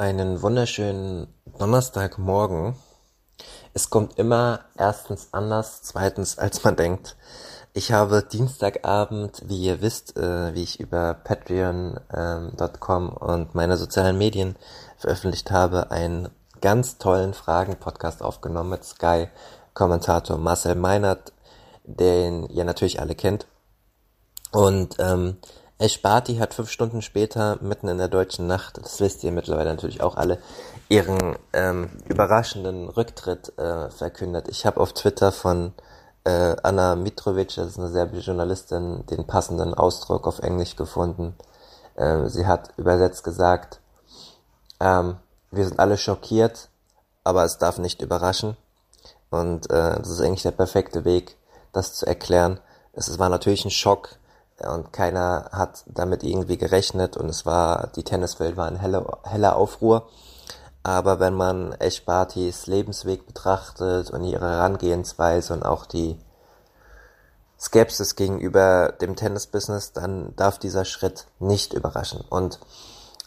Einen wunderschönen Donnerstagmorgen. Es kommt immer erstens anders, zweitens als man denkt. Ich habe Dienstagabend, wie ihr wisst, äh, wie ich über patreon.com ähm, und meine sozialen Medien veröffentlicht habe, einen ganz tollen Fragen-Podcast aufgenommen mit Sky-Kommentator Marcel Meinert, den ihr natürlich alle kennt. Und ähm, Esparti hat fünf Stunden später, mitten in der deutschen Nacht, das wisst ihr mittlerweile natürlich auch alle, ihren ähm, überraschenden Rücktritt äh, verkündet. Ich habe auf Twitter von äh, Anna Mitrovic, das ist eine serbische Journalistin, den passenden Ausdruck auf Englisch gefunden. Äh, sie hat übersetzt gesagt, ähm, wir sind alle schockiert, aber es darf nicht überraschen. Und äh, das ist eigentlich der perfekte Weg, das zu erklären. Es war natürlich ein Schock, und keiner hat damit irgendwie gerechnet und es war, die Tenniswelt war in heller, heller Aufruhr. Aber wenn man Eschbartis Lebensweg betrachtet und ihre Herangehensweise und auch die Skepsis gegenüber dem Tennisbusiness, dann darf dieser Schritt nicht überraschen. Und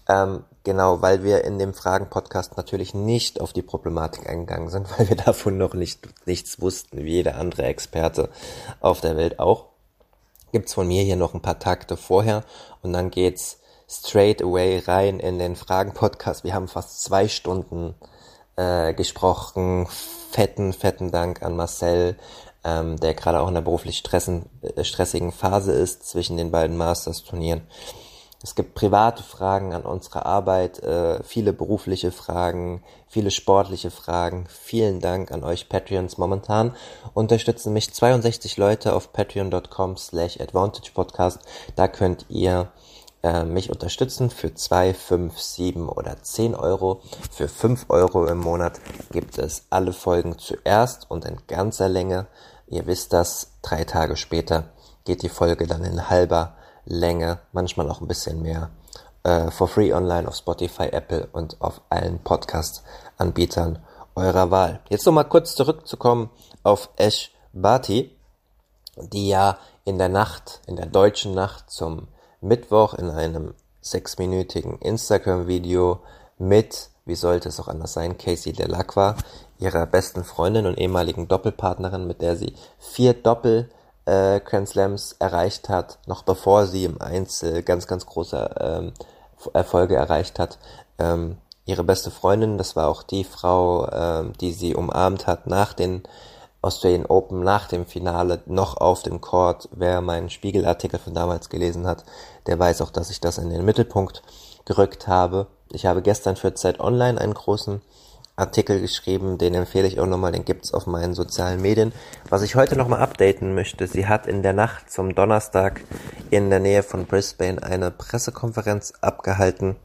ähm, genau, weil wir in dem Fragen-Podcast natürlich nicht auf die Problematik eingegangen sind, weil wir davon noch nicht nichts wussten, wie jeder andere Experte auf der Welt auch gibt's von mir hier noch ein paar Takte vorher und dann geht's straight away rein in den Fragen-Podcast. Wir haben fast zwei Stunden äh, gesprochen. Fetten, fetten Dank an Marcel, ähm, der gerade auch in der beruflich stressen, äh, stressigen Phase ist zwischen den beiden Masters-Turnieren. Es gibt private Fragen an unsere Arbeit, äh, viele berufliche Fragen, viele sportliche Fragen. Vielen Dank an euch Patreons. Momentan unterstützen mich 62 Leute auf patreon.com slash advantagepodcast. Da könnt ihr äh, mich unterstützen für 2, 5, 7 oder 10 Euro. Für 5 Euro im Monat gibt es alle Folgen zuerst und in ganzer Länge. Ihr wisst das, drei Tage später geht die Folge dann in halber Länge, manchmal auch ein bisschen mehr, äh, for free online auf Spotify, Apple und auf allen Podcast-Anbietern eurer Wahl. Jetzt nochmal kurz zurückzukommen auf Ash Bati, die ja in der Nacht, in der deutschen Nacht zum Mittwoch in einem sechsminütigen Instagram-Video mit, wie sollte es auch anders sein, Casey Delacqua, ihrer besten Freundin und ehemaligen Doppelpartnerin, mit der sie vier Doppel äh, Grand Slams erreicht hat, noch bevor sie im Einzel ganz, ganz große ähm, Erfolge erreicht hat. Ähm, ihre beste Freundin, das war auch die Frau, ähm, die sie umarmt hat nach den Australian Open, nach dem Finale, noch auf dem Court. Wer meinen Spiegelartikel von damals gelesen hat, der weiß auch, dass ich das in den Mittelpunkt gerückt habe. Ich habe gestern für Zeit Online einen großen Artikel geschrieben, den empfehle ich auch nochmal, den gibt's auf meinen sozialen Medien. Was ich heute nochmal updaten möchte, sie hat in der Nacht zum Donnerstag in der Nähe von Brisbane eine Pressekonferenz abgehalten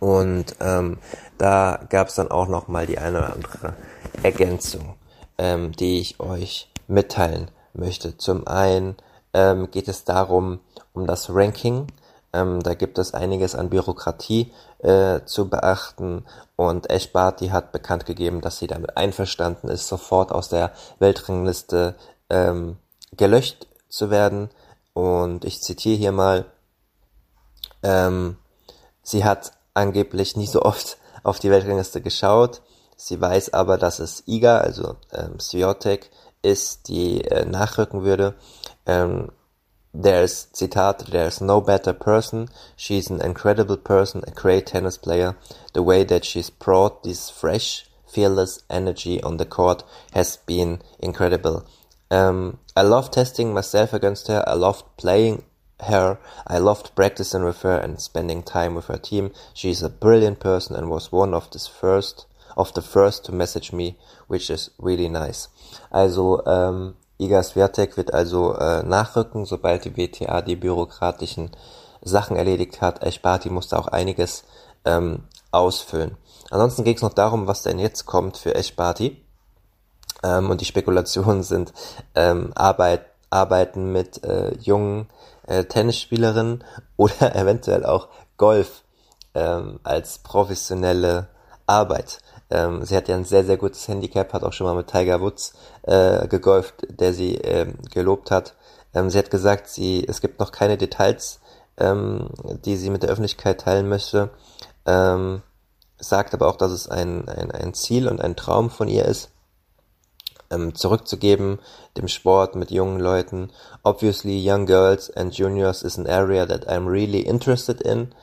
und ähm, da gab's dann auch nochmal die eine oder andere Ergänzung, ähm, die ich euch mitteilen möchte. Zum einen ähm, geht es darum, um das Ranking ähm, da gibt es einiges an Bürokratie äh, zu beachten und Eschbarty hat bekannt gegeben, dass sie damit einverstanden ist, sofort aus der Weltrangliste ähm, gelöscht zu werden. Und ich zitiere hier mal, ähm, sie hat angeblich nicht so oft auf die Weltrangliste geschaut. Sie weiß aber, dass es Iga, also ähm, Swiatek, ist, die äh, nachrücken würde. Ähm, There's, Zitat, there's no better person. She's an incredible person, a great tennis player. The way that she's brought this fresh, fearless energy on the court has been incredible. Um, I love testing myself against her. I loved playing her. I loved practicing with her and spending time with her team. She's a brilliant person and was one of the first of the first to message me, which is really nice. Also um, Iga Swiatek wird also äh, nachrücken, sobald die WTA die bürokratischen Sachen erledigt hat. Eshbati musste auch einiges ähm, ausfüllen. Ansonsten ging es noch darum, was denn jetzt kommt für Eschparty. Ähm, und die Spekulationen sind ähm, Arbeit, Arbeiten mit äh, jungen äh, Tennisspielerinnen oder eventuell auch Golf ähm, als professionelle Arbeit. Ähm, sie hat ja ein sehr, sehr gutes Handicap, hat auch schon mal mit Tiger Woods äh, gegolft, der sie ähm, gelobt hat. Ähm, sie hat gesagt, sie, es gibt noch keine Details, ähm, die sie mit der Öffentlichkeit teilen möchte. Ähm, sagt aber auch, dass es ein, ein, ein Ziel und ein Traum von ihr ist, ähm, zurückzugeben, dem Sport mit jungen Leuten. Obviously, young girls and juniors is an area that I'm really interested in.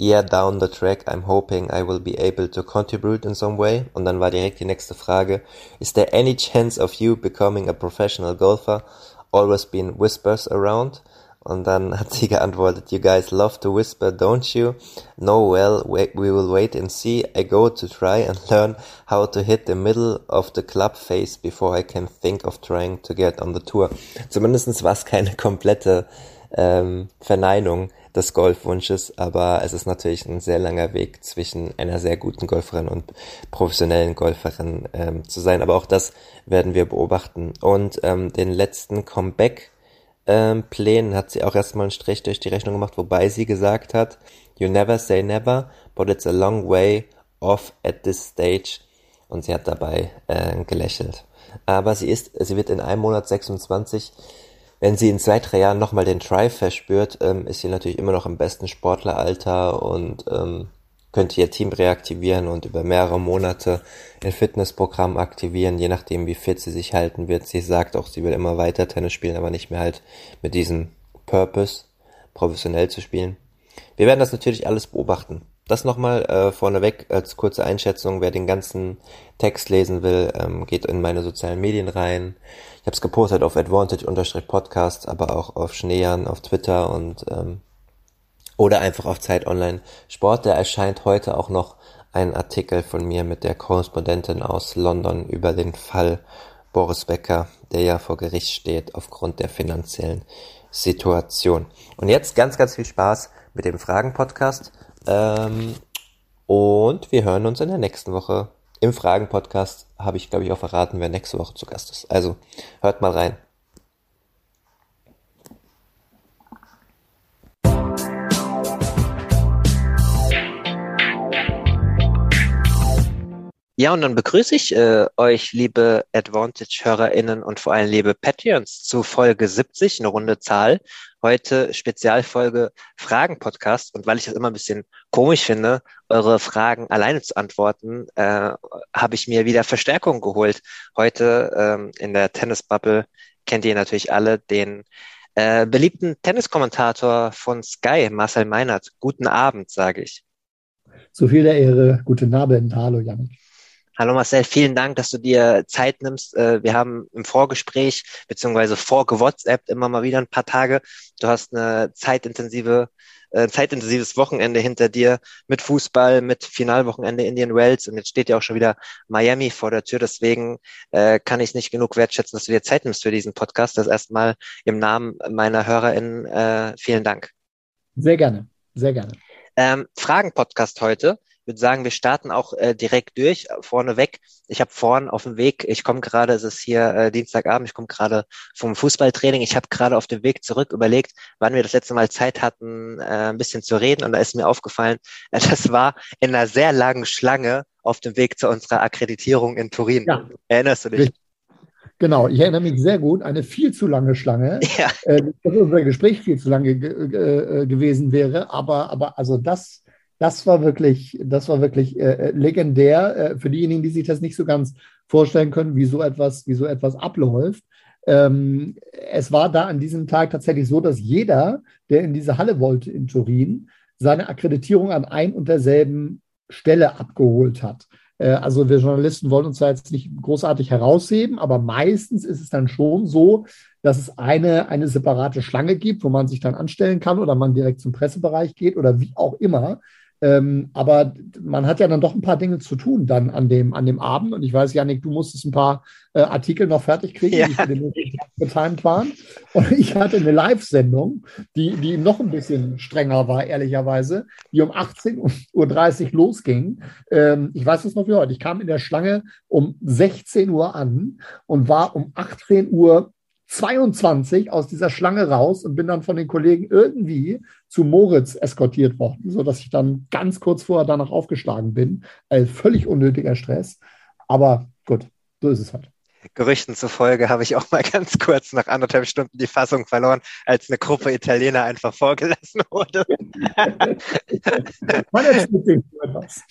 Yeah, down the track, I'm hoping I will be able to contribute in some way. Und dann war direkt die nächste Frage. Is there any chance of you becoming a professional golfer? Always been whispers around. Und dann hat sie geantwortet, you guys love to whisper, don't you? No, well, we, we will wait and see. I go to try and learn how to hit the middle of the club face before I can think of trying to get on the tour. Zumindestens war es keine komplette ähm, Verneinung des Golfwunsches, aber es ist natürlich ein sehr langer Weg zwischen einer sehr guten Golferin und professionellen Golferin ähm, zu sein. Aber auch das werden wir beobachten. Und ähm, den letzten Comeback ähm, Plänen hat sie auch erstmal einen Strich durch die Rechnung gemacht, wobei sie gesagt hat, you never say never, but it's a long way off at this stage. Und sie hat dabei äh, gelächelt. Aber sie ist, sie wird in einem Monat 26. Wenn sie in zwei, drei Jahren nochmal den Drive verspürt, ähm, ist sie natürlich immer noch im besten Sportleralter und ähm, könnte ihr Team reaktivieren und über mehrere Monate ein Fitnessprogramm aktivieren, je nachdem wie fit sie sich halten wird. Sie sagt auch, sie will immer weiter Tennis spielen, aber nicht mehr halt mit diesem Purpose, professionell zu spielen. Wir werden das natürlich alles beobachten. Das nochmal äh, vorneweg als kurze Einschätzung. Wer den ganzen Text lesen will, ähm, geht in meine sozialen Medien rein. Ich habe es gepostet auf Advantage-Podcast, aber auch auf Schneejan, auf Twitter und ähm, oder einfach auf Zeit Online Sport. Da erscheint heute auch noch ein Artikel von mir mit der Korrespondentin aus London über den Fall Boris Becker, der ja vor Gericht steht aufgrund der finanziellen Situation. Und jetzt ganz, ganz viel Spaß mit dem Fragen-Podcast. Ähm, und wir hören uns in der nächsten Woche. Im Fragen-Podcast habe ich, glaube ich, auch verraten, wer nächste Woche zu Gast ist. Also hört mal rein. Ja, und dann begrüße ich äh, euch, liebe Advantage-HörerInnen und vor allem liebe Patreons zu Folge 70, eine runde Zahl. Heute Spezialfolge Fragen-Podcast. Und weil ich das immer ein bisschen komisch finde, eure Fragen alleine zu antworten, äh, habe ich mir wieder Verstärkung geholt. Heute ähm, in der Tennis-Bubble kennt ihr natürlich alle den äh, beliebten Tenniskommentator von Sky, Marcel Meinert. Guten Abend, sage ich. Zu viel der Ehre. Guten Abend. Hallo, Janik. Hallo Marcel, vielen Dank, dass du dir Zeit nimmst. Äh, wir haben im Vorgespräch beziehungsweise vorgewhatsappt immer mal wieder ein paar Tage. Du hast eine zeitintensive, äh, zeitintensives Wochenende hinter dir mit Fußball, mit Finalwochenende Indian Wells und jetzt steht ja auch schon wieder Miami vor der Tür. Deswegen äh, kann ich nicht genug wertschätzen, dass du dir Zeit nimmst für diesen Podcast. Das erstmal im Namen meiner HörerInnen vielen Dank. Sehr gerne, sehr gerne. Ähm, Fragen-Podcast heute würde sagen, wir starten auch äh, direkt durch, vorneweg. Ich habe vorn auf dem Weg, ich komme gerade, es ist hier äh, Dienstagabend, ich komme gerade vom Fußballtraining, ich habe gerade auf dem Weg zurück überlegt, wann wir das letzte Mal Zeit hatten, äh, ein bisschen zu reden und da ist mir aufgefallen, äh, das war in einer sehr langen Schlange auf dem Weg zu unserer Akkreditierung in Turin. Ja. Erinnerst du dich? Genau, ich erinnere mich sehr gut, eine viel zu lange Schlange, ja. äh, dass unser Gespräch viel zu lange äh, gewesen wäre, aber, aber also das, das war wirklich, das war wirklich äh, äh, legendär äh, für diejenigen, die sich das nicht so ganz vorstellen können, wie so etwas, wie so etwas abläuft. Ähm, es war da an diesem Tag tatsächlich so, dass jeder, der in diese Halle wollte in Turin, seine Akkreditierung an ein und derselben Stelle abgeholt hat. Äh, also wir Journalisten wollen uns da jetzt nicht großartig herausheben, aber meistens ist es dann schon so, dass es eine, eine separate Schlange gibt, wo man sich dann anstellen kann oder man direkt zum Pressebereich geht oder wie auch immer. Ähm, aber man hat ja dann doch ein paar Dinge zu tun dann an dem, an dem Abend. Und ich weiß, Janik, du musstest ein paar äh, Artikel noch fertig kriegen, ja. die für den getimt waren. Und ich hatte eine Live-Sendung, die, die noch ein bisschen strenger war, ehrlicherweise, die um 18.30 Uhr losging. Ähm, ich weiß es noch wie heute. Ich kam in der Schlange um 16 Uhr an und war um 18 Uhr 22 aus dieser Schlange raus und bin dann von den Kollegen irgendwie zu Moritz eskortiert worden, sodass ich dann ganz kurz vorher danach aufgeschlagen bin. Also völlig unnötiger Stress. Aber gut, so ist es halt. Gerüchten zufolge habe ich auch mal ganz kurz nach anderthalb Stunden die Fassung verloren, als eine Gruppe Italiener einfach vorgelassen wurde.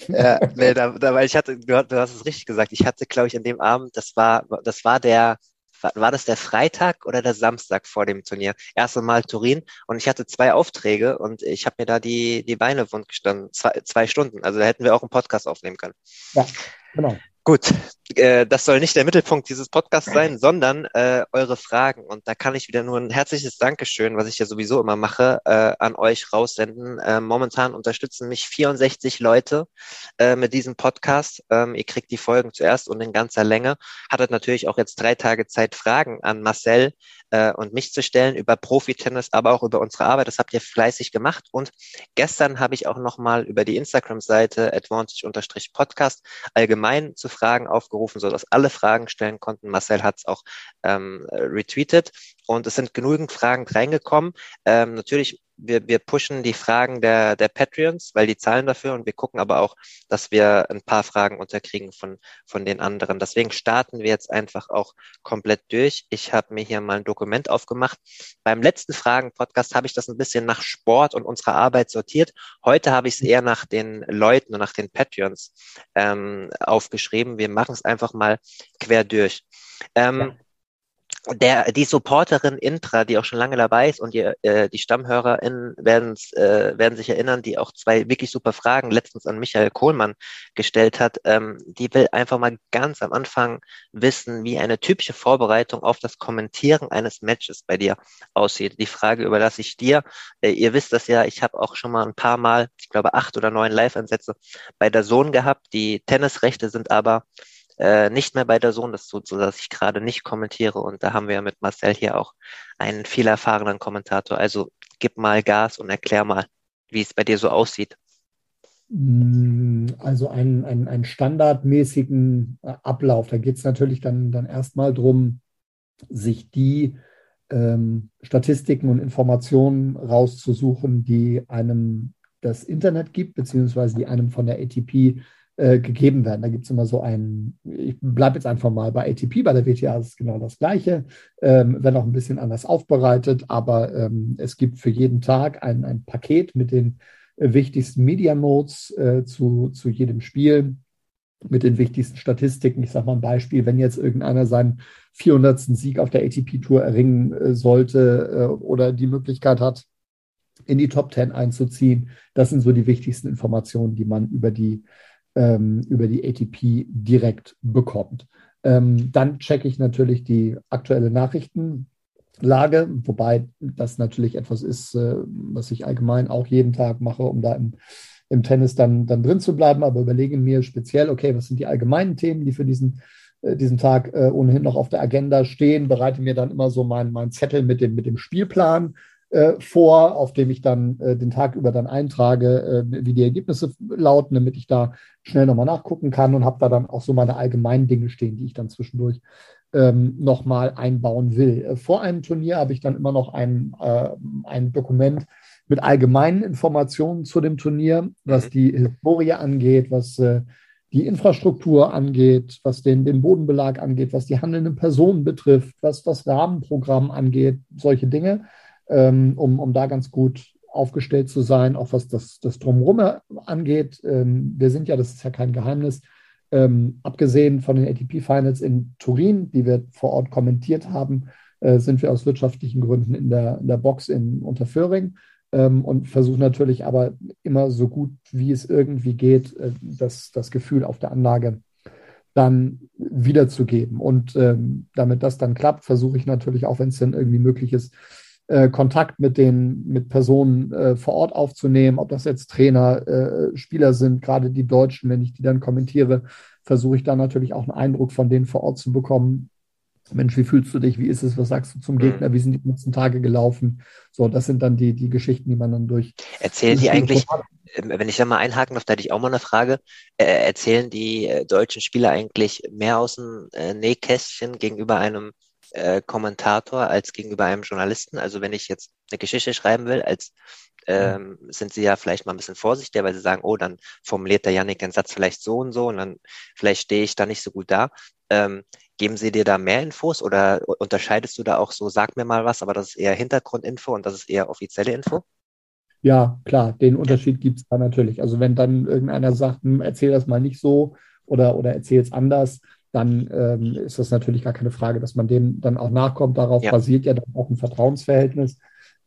ja, nee, da, da, weil ich hatte, du, du hast es richtig gesagt, ich hatte, glaube ich, an dem Abend, das war, das war der war das der Freitag oder der Samstag vor dem Turnier? Erste Mal Turin und ich hatte zwei Aufträge und ich habe mir da die, die Beine wund gestanden, zwei, zwei Stunden. Also da hätten wir auch einen Podcast aufnehmen können. Ja, genau. Gut, äh, das soll nicht der Mittelpunkt dieses Podcasts sein, sondern äh, eure Fragen. Und da kann ich wieder nur ein herzliches Dankeschön, was ich ja sowieso immer mache, äh, an euch raussenden. Äh, momentan unterstützen mich 64 Leute äh, mit diesem Podcast. Ähm, ihr kriegt die Folgen zuerst und in ganzer Länge. Hattet natürlich auch jetzt drei Tage Zeit, Fragen an Marcel äh, und mich zu stellen über Profi-Tennis, aber auch über unsere Arbeit. Das habt ihr fleißig gemacht. Und gestern habe ich auch nochmal über die Instagram-Seite advantage-podcast allgemein zu Fragen aufgerufen, sodass alle Fragen stellen konnten. Marcel hat es auch ähm, retweetet und es sind genügend Fragen reingekommen. Ähm, natürlich wir, wir pushen die Fragen der, der Patreons, weil die zahlen dafür und wir gucken aber auch, dass wir ein paar Fragen unterkriegen von, von den anderen. Deswegen starten wir jetzt einfach auch komplett durch. Ich habe mir hier mal ein Dokument aufgemacht. Beim letzten Fragen-Podcast habe ich das ein bisschen nach Sport und unserer Arbeit sortiert. Heute habe ich es eher nach den Leuten und nach den Patreons ähm, aufgeschrieben. Wir machen es einfach mal quer durch. Ähm, ja der, die Supporterin Intra, die auch schon lange dabei ist und die, äh, die StammhörerInnen werden, äh, werden sich erinnern, die auch zwei wirklich super Fragen letztens an Michael Kohlmann gestellt hat, ähm, die will einfach mal ganz am Anfang wissen, wie eine typische Vorbereitung auf das Kommentieren eines Matches bei dir aussieht. Die Frage überlasse ich dir. Äh, ihr wisst das ja, ich habe auch schon mal ein paar Mal, ich glaube acht oder neun Live-Ansätze bei der Sohn gehabt. Die Tennisrechte sind aber äh, nicht mehr bei der Sohn. Das tut so, dass ich gerade nicht kommentiere. Und da haben wir mit Marcel hier auch einen viel erfahrenen Kommentator. Also gib mal Gas und erklär mal, wie es bei dir so aussieht. Mm, also einen, einen, einen standardmäßigen äh, Ablauf. Da geht es natürlich dann, dann erstmal darum, sich die ähm, Statistiken und Informationen rauszusuchen, die einem das Internet gibt, beziehungsweise die einem von der ATP äh, gegeben werden. Da gibt es immer so einen, ich bleibe jetzt einfach mal bei ATP, bei der WTA ist es genau das Gleiche, ähm, wenn auch ein bisschen anders aufbereitet, aber ähm, es gibt für jeden Tag ein, ein Paket mit den äh, wichtigsten Media Notes äh, zu, zu jedem Spiel, mit den wichtigsten Statistiken. Ich sage mal ein Beispiel, wenn jetzt irgendeiner seinen 400. Sieg auf der ATP-Tour erringen äh, sollte äh, oder die Möglichkeit hat, in die Top 10 einzuziehen. Das sind so die wichtigsten Informationen, die man über die ähm, über die ATP direkt bekommt. Ähm, dann checke ich natürlich die aktuelle Nachrichtenlage, wobei das natürlich etwas ist, äh, was ich allgemein auch jeden Tag mache, um da im, im Tennis dann, dann drin zu bleiben, aber überlege mir speziell, okay, was sind die allgemeinen Themen, die für diesen äh, diesen Tag äh, ohnehin noch auf der Agenda stehen, bereite mir dann immer so meinen mein Zettel mit dem, mit dem Spielplan vor, auf dem ich dann äh, den Tag über dann eintrage, äh, wie die Ergebnisse lauten, damit ich da schnell nochmal nachgucken kann und habe da dann auch so meine allgemeinen Dinge stehen, die ich dann zwischendurch ähm, nochmal einbauen will. Äh, vor einem Turnier habe ich dann immer noch ein, äh, ein Dokument mit allgemeinen Informationen zu dem Turnier, was mhm. die Historie angeht, was äh, die Infrastruktur angeht, was den, den Bodenbelag angeht, was die handelnden Personen betrifft, was das Rahmenprogramm angeht, solche Dinge ähm, um, um da ganz gut aufgestellt zu sein, auch was das, das Drumherum angeht. Ähm, wir sind ja, das ist ja kein Geheimnis, ähm, abgesehen von den ATP-Finals in Turin, die wir vor Ort kommentiert haben, äh, sind wir aus wirtschaftlichen Gründen in der, in der Box in Unterföhring ähm, und versuchen natürlich aber immer so gut wie es irgendwie geht, äh, das, das Gefühl auf der Anlage dann wiederzugeben. Und ähm, damit das dann klappt, versuche ich natürlich auch, wenn es dann irgendwie möglich ist, äh, Kontakt mit den mit Personen äh, vor Ort aufzunehmen, ob das jetzt Trainer, äh, Spieler sind, gerade die Deutschen, wenn ich die dann kommentiere, versuche ich da natürlich auch einen Eindruck von denen vor Ort zu bekommen. Mensch, wie fühlst du dich? Wie ist es? Was sagst du zum mhm. Gegner? Wie sind die letzten Tage gelaufen? So, das sind dann die, die Geschichten, die man dann durch. Erzählen die eigentlich, ähm, wenn ich da mal einhaken darf, da hätte ich auch mal eine Frage. Äh, erzählen die äh, deutschen Spieler eigentlich mehr aus dem äh, Nähkästchen gegenüber einem äh, Kommentator als gegenüber einem Journalisten. Also wenn ich jetzt eine Geschichte schreiben will, als ähm, sind sie ja vielleicht mal ein bisschen vorsichtiger, weil sie sagen, oh, dann formuliert der Yannick den Satz vielleicht so und so und dann vielleicht stehe ich da nicht so gut da. Ähm, geben sie dir da mehr Infos oder unterscheidest du da auch so, sag mir mal was, aber das ist eher Hintergrundinfo und das ist eher offizielle Info? Ja, klar, den Unterschied gibt es da natürlich. Also wenn dann irgendeiner sagt, hm, erzähl das mal nicht so oder, oder erzähl es anders, dann ähm, ist das natürlich gar keine Frage, dass man dem dann auch nachkommt. Darauf ja. basiert ja dann auch ein Vertrauensverhältnis.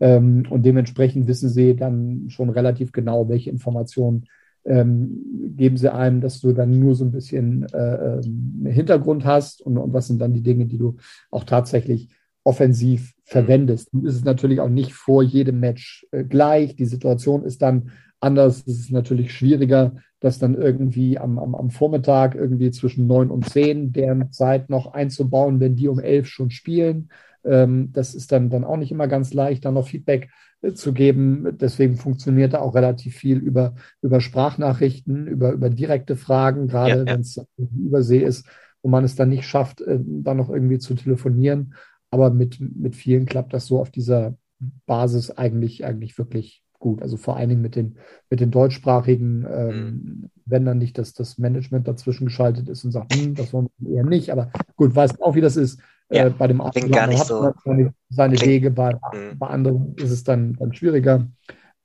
Ähm, und dementsprechend wissen sie dann schon relativ genau, welche Informationen ähm, geben sie einem, dass du dann nur so ein bisschen äh, ähm, Hintergrund hast und, und was sind dann die Dinge, die du auch tatsächlich offensiv verwendest. Nun ist es natürlich auch nicht vor jedem Match äh, gleich. Die Situation ist dann anders. Es ist natürlich schwieriger, das dann irgendwie am, am, am Vormittag irgendwie zwischen neun und zehn deren Zeit noch einzubauen, wenn die um elf schon spielen. Ähm, das ist dann, dann auch nicht immer ganz leicht, dann noch Feedback äh, zu geben. Deswegen funktioniert da auch relativ viel über, über Sprachnachrichten, über, über direkte Fragen, gerade ja, ja. wenn es übersee ist, wo man es dann nicht schafft, äh, dann noch irgendwie zu telefonieren. Aber mit, mit vielen klappt das so auf dieser Basis eigentlich, eigentlich wirklich gut. Also vor allen Dingen mit den, mit den deutschsprachigen, ähm, mhm. wenn dann nicht das, das Management dazwischen geschaltet ist und sagt, hm, das wollen wir eher nicht. Aber gut, weißt auch, wie das ist. Ja, äh, bei dem gar nicht so. seine, seine Wege, bei, mhm. bei anderen ist es dann, dann schwieriger.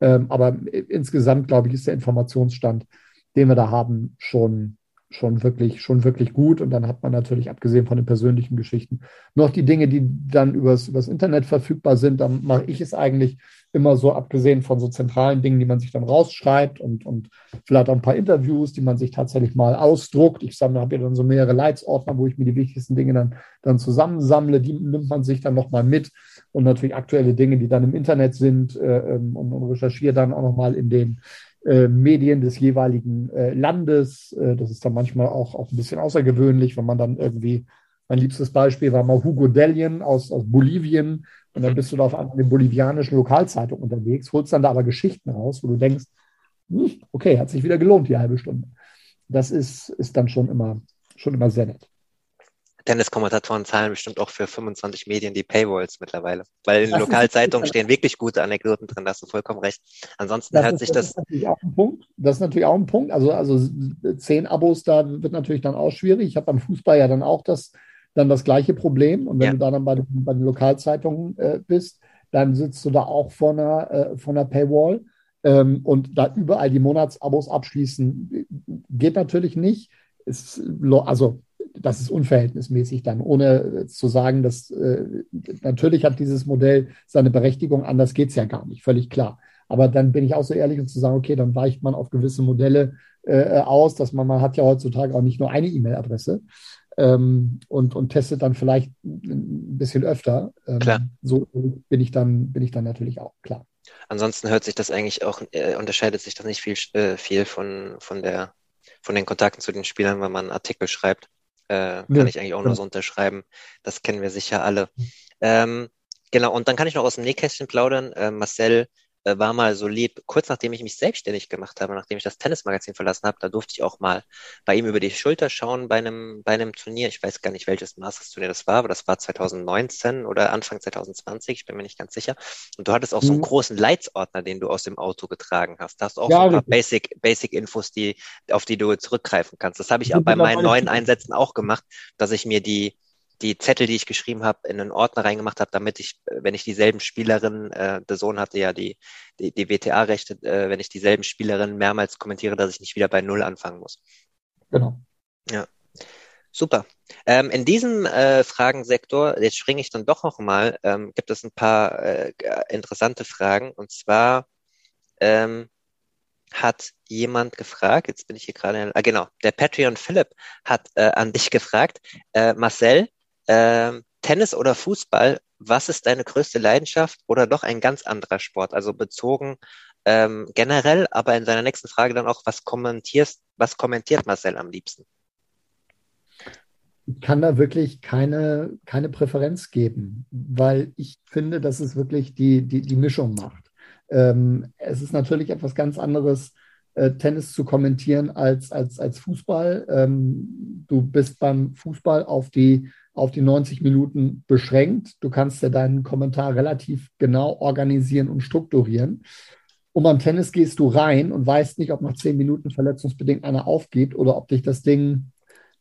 Ähm, aber insgesamt, glaube ich, ist der Informationsstand, den wir da haben, schon, schon wirklich, schon wirklich gut. Und dann hat man natürlich, abgesehen von den persönlichen Geschichten, noch die Dinge, die dann übers, übers Internet verfügbar sind. Dann mache ich es eigentlich immer so, abgesehen von so zentralen Dingen, die man sich dann rausschreibt und, und vielleicht auch ein paar Interviews, die man sich tatsächlich mal ausdruckt. Ich sammle, habe ja dann so mehrere Leitsordner, wo ich mir die wichtigsten Dinge dann, dann zusammensammle. Die nimmt man sich dann nochmal mit und natürlich aktuelle Dinge, die dann im Internet sind äh, ähm, und, und recherchiere dann auch nochmal in den äh, Medien des jeweiligen äh, Landes. Äh, das ist dann manchmal auch, auch ein bisschen außergewöhnlich, wenn man dann irgendwie mein liebstes Beispiel war mal Hugo Dellien aus, aus Bolivien, und dann bist du da auf einer bolivianischen Lokalzeitung unterwegs, holst dann da aber Geschichten raus, wo du denkst, hm, okay, hat sich wieder gelohnt, die halbe Stunde. Das ist, ist dann schon immer, schon immer sehr nett. Tenniskommentatoren zahlen bestimmt auch für 25 Medien die Paywalls mittlerweile, weil in Lokalzeitungen stehen wirklich gute Anekdoten drin, da hast du vollkommen recht. Ansonsten das hört ist, sich das. Das ist natürlich auch ein Punkt. Das ist natürlich auch ein Punkt. Also, also zehn Abos, da wird natürlich dann auch schwierig. Ich habe beim Fußball ja dann auch das dann das gleiche Problem. Und wenn ja. du da dann bei den, bei den Lokalzeitungen äh, bist, dann sitzt du da auch vor einer, äh, vor einer Paywall. Ähm, und da überall die Monatsabos abschließen, geht natürlich nicht. Ist, also das ist unverhältnismäßig dann, ohne äh, zu sagen, dass äh, natürlich hat dieses Modell seine Berechtigung, anders geht es ja gar nicht, völlig klar. Aber dann bin ich auch so ehrlich und zu sagen, okay, dann weicht man auf gewisse Modelle äh, aus, dass man, man hat ja heutzutage auch nicht nur eine E-Mail-Adresse, ähm, und, und testet dann vielleicht ein bisschen öfter. Ähm, klar. So bin ich dann, bin ich dann natürlich auch, klar. Ansonsten hört sich das eigentlich auch, äh, unterscheidet sich das nicht viel, äh, viel von, von der, von den Kontakten zu den Spielern, wenn man einen Artikel schreibt. Äh, kann ja, ich eigentlich auch ja. nur so unterschreiben. Das kennen wir sicher alle. Ähm, genau, und dann kann ich noch aus dem Nähkästchen plaudern. Äh, Marcel äh, war mal so lieb, kurz nachdem ich mich selbstständig gemacht habe, nachdem ich das Tennismagazin verlassen habe, da durfte ich auch mal bei ihm über die Schulter schauen bei einem, bei einem Turnier. Ich weiß gar nicht, welches Masters-Turnier das war, aber das war 2019 oder Anfang 2020, ich bin mir nicht ganz sicher. Und du hattest auch mhm. so einen mhm. großen Leitsordner, den du aus dem Auto getragen hast. Da hast du auch ja, so ein paar Basic, Basic Infos, die, auf die du zurückgreifen kannst. Das habe ich auch bei meinen neuen Einsätzen auch gemacht, dass ich mir die, die Zettel, die ich geschrieben habe, in einen Ordner reingemacht habe, damit ich, äh, wenn ich dieselben Spielerinnen, äh, der Sohn hatte ja die, die, die WTA-Rechte, äh, wenn ich dieselben Spielerinnen mehrmals kommentiere, dass ich nicht wieder bei Null anfangen muss. Genau. Ja. Super. Ähm, in diesem äh, Fragensektor, jetzt springe ich dann doch noch mal, ähm, gibt es ein paar äh, interessante Fragen. Und zwar ähm, hat jemand gefragt, jetzt bin ich hier gerade, ah, genau, der Patreon Philipp hat äh, an dich gefragt, äh, Marcel, äh, Tennis oder Fußball was ist deine größte Leidenschaft oder doch ein ganz anderer Sport? Also bezogen ähm, generell, aber in seiner nächsten Frage dann auch, was kommentierst, was kommentiert Marcel am liebsten? Ich kann da wirklich keine, keine Präferenz geben, weil ich finde, dass es wirklich die, die, die Mischung macht. Ähm, es ist natürlich etwas ganz anderes, äh, Tennis zu kommentieren als, als, als Fußball. Ähm, du bist beim Fußball auf die, auf die 90 Minuten beschränkt. Du kannst ja deinen Kommentar relativ genau organisieren und strukturieren. Und beim Tennis gehst du rein und weißt nicht, ob nach zehn Minuten verletzungsbedingt einer aufgeht oder ob dich das Ding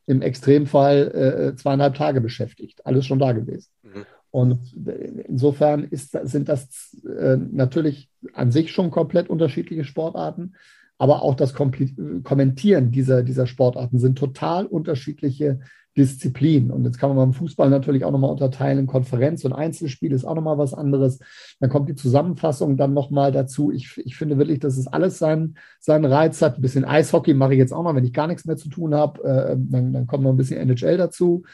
im Extremfall äh, zweieinhalb Tage beschäftigt. Alles schon da gewesen. Mhm. Und insofern ist, sind das äh, natürlich an sich schon komplett unterschiedliche Sportarten, aber auch das Kommentieren dieser, dieser Sportarten sind total unterschiedliche Disziplinen. Und jetzt kann man beim Fußball natürlich auch nochmal unterteilen Konferenz und Einzelspiel ist auch nochmal was anderes. Dann kommt die Zusammenfassung dann nochmal dazu. Ich, ich finde wirklich, dass es alles seinen, seinen Reiz hat. Ein bisschen Eishockey mache ich jetzt auch noch, wenn ich gar nichts mehr zu tun habe. Äh, dann, dann kommt noch ein bisschen NHL dazu.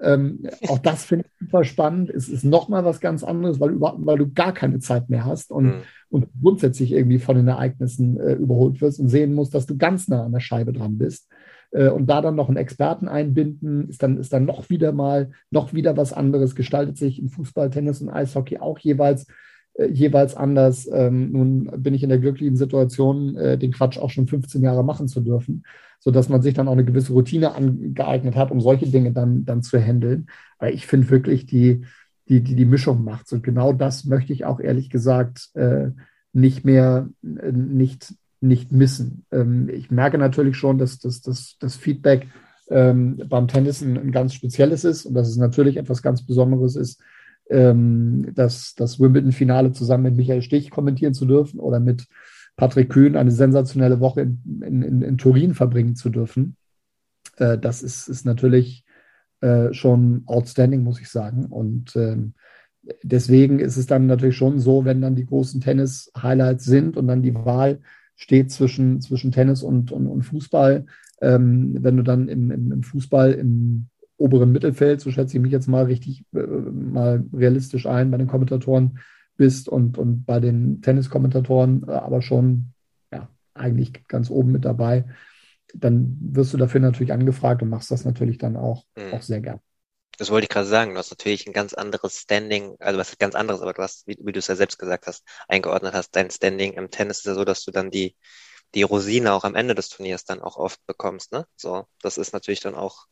Ähm, auch das finde ich super spannend. Es ist nochmal was ganz anderes, weil, weil, du gar keine Zeit mehr hast und, mhm. und grundsätzlich irgendwie von den Ereignissen äh, überholt wirst und sehen musst, dass du ganz nah an der Scheibe dran bist. Äh, und da dann noch einen Experten einbinden, ist dann, ist dann noch wieder mal, noch wieder was anderes, gestaltet sich im Fußball, Tennis und Eishockey auch jeweils, äh, jeweils anders. Ähm, nun bin ich in der glücklichen Situation, äh, den Quatsch auch schon 15 Jahre machen zu dürfen, sodass man sich dann auch eine gewisse Routine angeeignet hat, um solche Dinge dann, dann zu handeln. Weil ich finde wirklich, die, die, die die Mischung macht. Und genau das möchte ich auch ehrlich gesagt äh, nicht mehr, nicht, nicht missen. Ähm, ich merke natürlich schon, dass, dass, dass das Feedback ähm, beim Tennis ein, ein, ganz spezielles ist und dass es natürlich etwas ganz Besonderes ist, ähm, das, das Wimbledon-Finale zusammen mit Michael Stich kommentieren zu dürfen oder mit Patrick Kühn eine sensationelle Woche in, in, in, in Turin verbringen zu dürfen. Äh, das ist, ist natürlich äh, schon outstanding, muss ich sagen. Und ähm, deswegen ist es dann natürlich schon so, wenn dann die großen Tennis-Highlights sind und dann die Wahl steht zwischen, zwischen Tennis und, und, und Fußball. Ähm, wenn du dann im, im, im, Fußball im oberen Mittelfeld, so schätze ich mich jetzt mal richtig äh, mal realistisch ein, bei den Kommentatoren bist und, und bei den Tenniskommentatoren äh, aber schon ja, eigentlich ganz oben mit dabei, dann wirst du dafür natürlich angefragt und machst das natürlich dann auch, mhm. auch sehr gern. Das wollte ich gerade sagen. Du hast natürlich ein ganz anderes Standing, also was ganz anderes, aber du hast, wie, wie du es ja selbst gesagt hast, eingeordnet hast, dein Standing im Tennis ist ja so, dass du dann die, die Rosine auch am Ende des Turniers dann auch oft bekommst, ne? So, das ist natürlich dann auch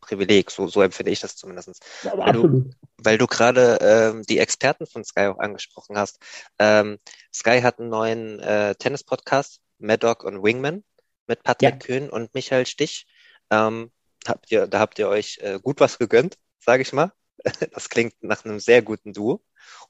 Privileg, so, so empfinde ich das zumindest. Ja, weil, du, weil du gerade ähm, die Experten von Sky auch angesprochen hast. Ähm, Sky hat einen neuen äh, Tennis-Podcast, Maddock und Wingman, mit Patrick ja. Kühn und Michael Stich. Ähm, habt ihr, da habt ihr euch äh, gut was gegönnt, sage ich mal. Das klingt nach einem sehr guten Duo.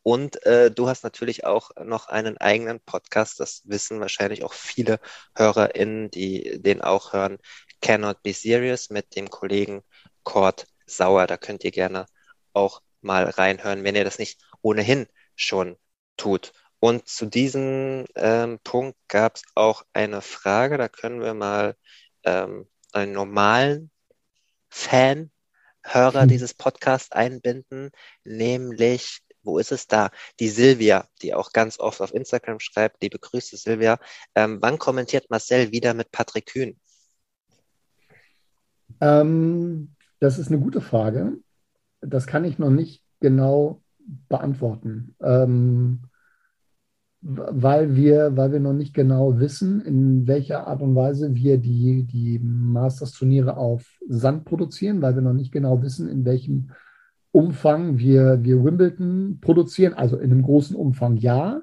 Und äh, du hast natürlich auch noch einen eigenen Podcast, das wissen wahrscheinlich auch viele HörerInnen, die den auch hören, Cannot Be Serious mit dem Kollegen Kurt Sauer. Da könnt ihr gerne auch mal reinhören, wenn ihr das nicht ohnehin schon tut. Und zu diesem ähm, Punkt gab es auch eine Frage, da können wir mal ähm, einen normalen Fan, Hörer hm. dieses Podcasts einbinden, nämlich, wo ist es da? Die Silvia, die auch ganz oft auf Instagram schreibt, liebe Grüße Silvia. Ähm, wann kommentiert Marcel wieder mit Patrick Kühn? Ähm, das ist eine gute Frage. Das kann ich noch nicht genau beantworten. Ähm, weil wir, weil wir noch nicht genau wissen, in welcher Art und Weise wir die, die Masters-Turniere auf Sand produzieren, weil wir noch nicht genau wissen, in welchem Umfang wir, wir Wimbledon produzieren, also in einem großen Umfang ja.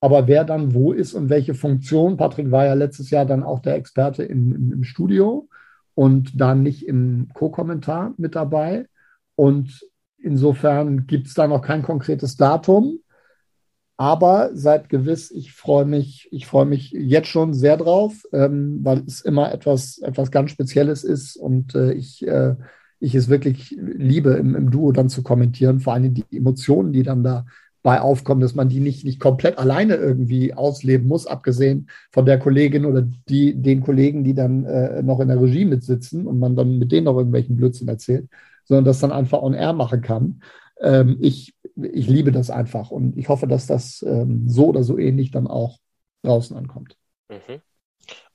Aber wer dann wo ist und welche Funktion, Patrick war ja letztes Jahr dann auch der Experte im, im, im Studio und dann nicht im Co-Kommentar mit dabei. Und insofern gibt es da noch kein konkretes Datum. Aber seid gewiss, ich freue mich, ich freue mich jetzt schon sehr drauf, ähm, weil es immer etwas, etwas ganz Spezielles ist und äh, ich, äh, ich es wirklich liebe, im, im, Duo dann zu kommentieren, vor allem die Emotionen, die dann dabei aufkommen, dass man die nicht, nicht komplett alleine irgendwie ausleben muss, abgesehen von der Kollegin oder die, den Kollegen, die dann äh, noch in der Regie mitsitzen und man dann mit denen noch irgendwelchen Blödsinn erzählt, sondern das dann einfach on air machen kann. Ähm, ich ich liebe das einfach und ich hoffe, dass das ähm, so oder so ähnlich dann auch draußen ankommt. Mhm.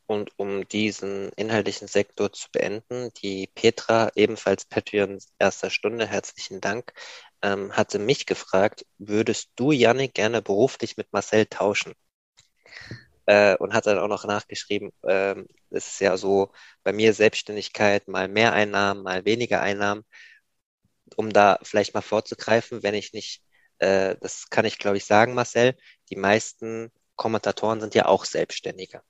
Und um diesen inhaltlichen Sektor zu beenden, die Petra, ebenfalls Patreon erster Stunde, herzlichen Dank, ähm, hatte mich gefragt, würdest du, Janik, gerne beruflich mit Marcel tauschen? Äh, und hat dann auch noch nachgeschrieben, äh, es ist ja so bei mir Selbstständigkeit, mal mehr Einnahmen, mal weniger Einnahmen, um da vielleicht mal vorzugreifen, wenn ich nicht, äh, das kann ich glaube ich sagen, Marcel, die meisten Kommentatoren sind ja auch Selbstständige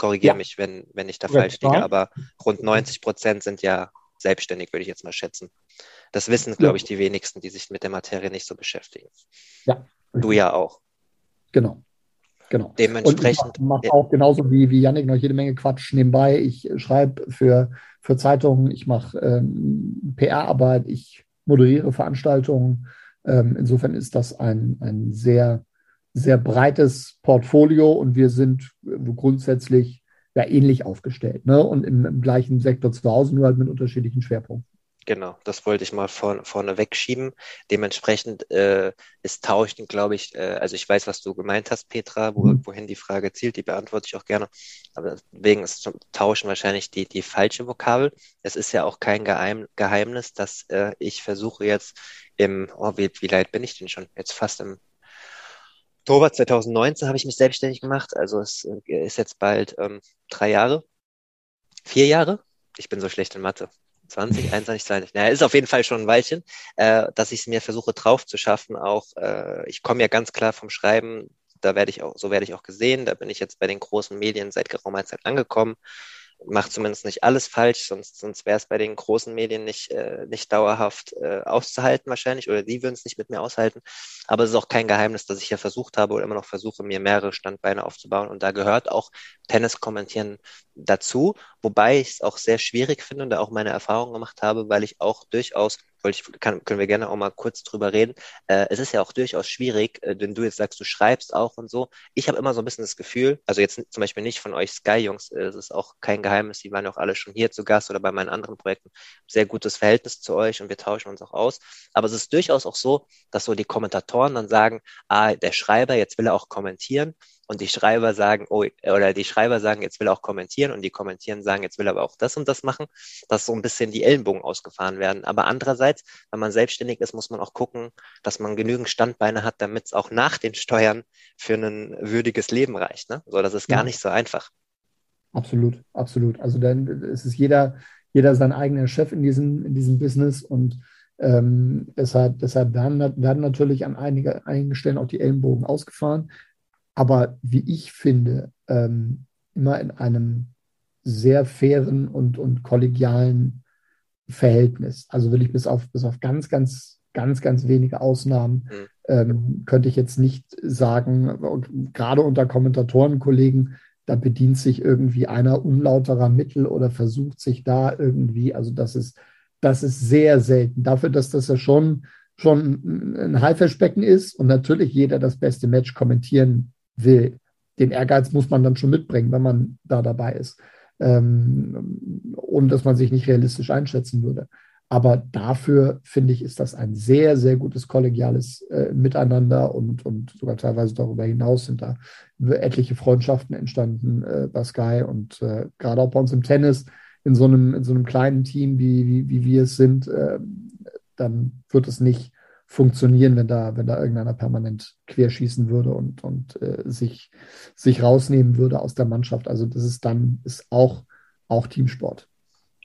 korrigiere ja. mich, wenn, wenn ich da ja, falsch liege, aber rund 90 Prozent sind ja selbstständig, würde ich jetzt mal schätzen. Das wissen, glaube ich, die wenigsten, die sich mit der Materie nicht so beschäftigen. Ja. Du ja auch. Genau. Genau. Dementsprechend. ich mache auch genauso wie, wie Yannick noch jede Menge Quatsch nebenbei. Ich schreibe für, für Zeitungen, ich mache ähm, PR-Arbeit, ich moderiere Veranstaltungen. Ähm, insofern ist das ein, ein sehr sehr breites Portfolio und wir sind grundsätzlich ja ähnlich aufgestellt ne? und im, im gleichen Sektor zu Hause, nur halt mit unterschiedlichen Schwerpunkten. Genau, das wollte ich mal vor, vorne wegschieben. Dementsprechend äh, ist Tauschen, glaube ich, äh, also ich weiß, was du gemeint hast, Petra, wo, mhm. wohin die Frage zielt, die beantworte ich auch gerne. Aber deswegen ist Tauschen wahrscheinlich die, die falsche Vokabel. Es ist ja auch kein Geheim, Geheimnis, dass äh, ich versuche jetzt im, oh, wie, wie leid bin ich denn schon? Jetzt fast im Oktober 2019 habe ich mich selbstständig gemacht. Also es äh, ist jetzt bald ähm, drei Jahre, vier Jahre. Ich bin so schlecht in Mathe. 20, 21, 20. Naja, ist auf jeden Fall schon ein Weilchen, äh, dass ich es mir versuche drauf zu schaffen. Auch äh, ich komme ja ganz klar vom Schreiben. Da werde ich auch, so werde ich auch gesehen. Da bin ich jetzt bei den großen Medien seit geraumer Zeit angekommen macht zumindest nicht alles falsch, sonst, sonst wäre es bei den großen Medien nicht, äh, nicht dauerhaft äh, auszuhalten wahrscheinlich oder die würden es nicht mit mir aushalten. Aber es ist auch kein Geheimnis, dass ich ja versucht habe oder immer noch versuche, mir mehrere Standbeine aufzubauen. Und da gehört auch Tennis kommentieren dazu, wobei ich es auch sehr schwierig finde und da auch meine Erfahrungen gemacht habe, weil ich auch durchaus ich, kann, können wir gerne auch mal kurz drüber reden. Äh, es ist ja auch durchaus schwierig, äh, wenn du jetzt sagst, du schreibst auch und so. Ich habe immer so ein bisschen das Gefühl, also jetzt zum Beispiel nicht von euch Sky-Jungs, äh, es ist auch kein Geheimnis, die waren auch alle schon hier zu Gast oder bei meinen anderen Projekten, sehr gutes Verhältnis zu euch und wir tauschen uns auch aus. Aber es ist durchaus auch so, dass so die Kommentatoren dann sagen, ah, der Schreiber, jetzt will er auch kommentieren und die Schreiber sagen, oh, oder die Schreiber sagen, jetzt will er auch kommentieren und die kommentieren sagen, jetzt will er aber auch das und das machen, dass so ein bisschen die Ellenbogen ausgefahren werden. Aber andererseits, wenn man selbstständig ist, muss man auch gucken, dass man genügend Standbeine hat, damit es auch nach den Steuern für ein würdiges Leben reicht. Ne? So, das ist gar ja. nicht so einfach. Absolut, absolut. Also dann ist es jeder, jeder sein eigener Chef in diesem, in diesem Business und ähm, deshalb, deshalb werden, werden natürlich an einige, einigen Stellen auch die Ellenbogen ausgefahren aber wie ich finde, ähm, immer in einem sehr fairen und, und kollegialen Verhältnis. Also will ich bis auf, bis auf ganz, ganz, ganz, ganz wenige Ausnahmen mhm. ähm, könnte ich jetzt nicht sagen, gerade unter Kommentatorenkollegen, da bedient sich irgendwie einer unlauterer Mittel oder versucht sich da irgendwie, also das ist, das ist sehr selten. Dafür, dass das ja schon, schon ein Haifischbecken ist und natürlich jeder das beste Match kommentieren will. Den Ehrgeiz muss man dann schon mitbringen, wenn man da dabei ist, ähm, ohne dass man sich nicht realistisch einschätzen würde. Aber dafür, finde ich, ist das ein sehr, sehr gutes kollegiales äh, Miteinander und, und sogar teilweise darüber hinaus sind da etliche Freundschaften entstanden äh, bei Sky und äh, gerade auch bei uns im Tennis in so einem, in so einem kleinen Team, wie, wie, wie wir es sind, äh, dann wird es nicht funktionieren, wenn da, wenn da irgendeiner permanent querschießen würde und, und äh, sich, sich rausnehmen würde aus der Mannschaft. Also das ist dann, ist auch, auch Teamsport.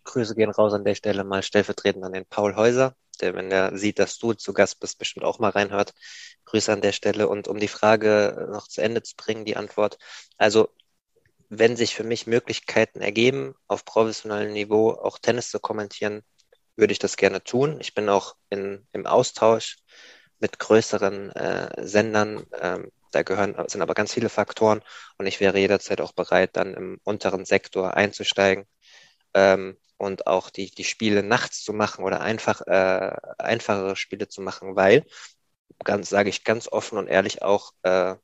Grüße gehen raus an der Stelle mal stellvertretend an den Paul Häuser, der, wenn er sieht, dass du zu Gast bist, bestimmt auch mal reinhört. Grüße an der Stelle. Und um die Frage noch zu Ende zu bringen, die Antwort. Also, wenn sich für mich Möglichkeiten ergeben, auf professionellem Niveau auch Tennis zu kommentieren, würde ich das gerne tun. Ich bin auch in, im Austausch mit größeren äh, Sendern. Ähm, da gehören, sind aber ganz viele Faktoren und ich wäre jederzeit auch bereit, dann im unteren Sektor einzusteigen ähm, und auch die, die Spiele nachts zu machen oder einfach äh, einfachere Spiele zu machen, weil, ganz sage ich ganz offen und ehrlich auch, äh,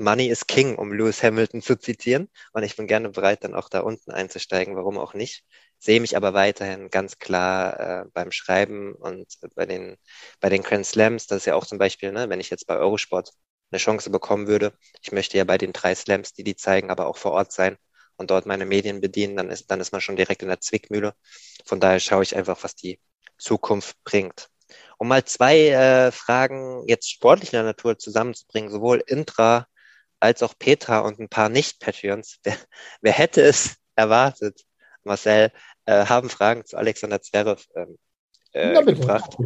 Money is King, um Lewis Hamilton zu zitieren. Und ich bin gerne bereit, dann auch da unten einzusteigen. Warum auch nicht? Sehe mich aber weiterhin ganz klar äh, beim Schreiben und bei den, bei den Grand Slams. Das ist ja auch zum Beispiel, ne, wenn ich jetzt bei Eurosport eine Chance bekommen würde. Ich möchte ja bei den drei Slams, die die zeigen, aber auch vor Ort sein und dort meine Medien bedienen, dann ist, dann ist man schon direkt in der Zwickmühle. Von daher schaue ich einfach, was die Zukunft bringt. Um mal zwei äh, Fragen jetzt sportlicher Natur zusammenzubringen, sowohl Intra als auch Petra und ein paar Nicht-Patreons. Wer, wer hätte es erwartet, Marcel, äh, haben Fragen zu Alexander Zverev ähm, äh, gebracht.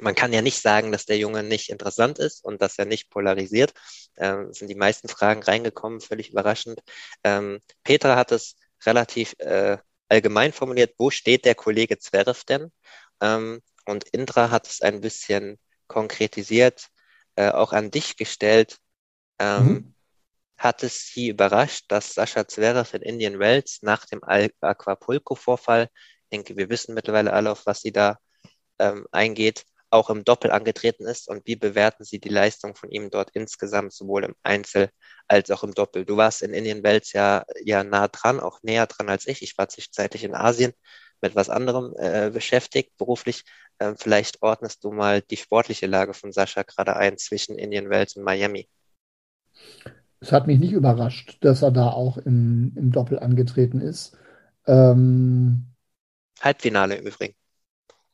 Man kann ja nicht sagen, dass der Junge nicht interessant ist und dass er nicht polarisiert. Ähm, sind die meisten Fragen reingekommen, völlig überraschend. Ähm, Petra hat es relativ äh, allgemein formuliert, wo steht der Kollege Zverev denn? Ähm, und Indra hat es ein bisschen konkretisiert, äh, auch an dich gestellt. Ähm, mhm. Hat es Sie überrascht, dass Sascha Zverev in Indian Wells nach dem Aquapulco-Vorfall, ich denke, wir wissen mittlerweile alle, auf was sie da ähm, eingeht, auch im Doppel angetreten ist und wie bewerten Sie die Leistung von ihm dort insgesamt, sowohl im Einzel als auch im Doppel? Du warst in Indian Wells ja, ja nah dran, auch näher dran als ich. Ich war zwischenzeitlich in Asien mit was anderem äh, beschäftigt, beruflich. Ähm, vielleicht ordnest du mal die sportliche Lage von Sascha gerade ein zwischen Indian Wells und Miami. Es hat mich nicht überrascht, dass er da auch im, im Doppel angetreten ist. Ähm, Halbfinale im Übrigen.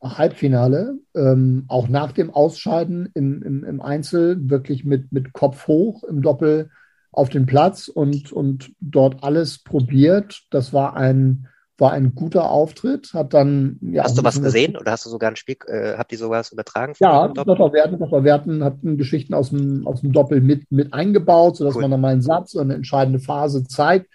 Halbfinale, ähm, auch nach dem Ausscheiden im, im, im Einzel, wirklich mit, mit Kopf hoch im Doppel auf den Platz und, und dort alles probiert. Das war ein war ein guter Auftritt, hat dann ja, Hast du was gesehen oder hast du sogar ein Spiel, äh, habt ihr sowas übertragen? Ja, Dr. Werten, Dr. Werten hatten Geschichten aus dem, aus dem Doppel mit, mit eingebaut, sodass cool. man dann mal einen Satz und eine entscheidende Phase zeigt.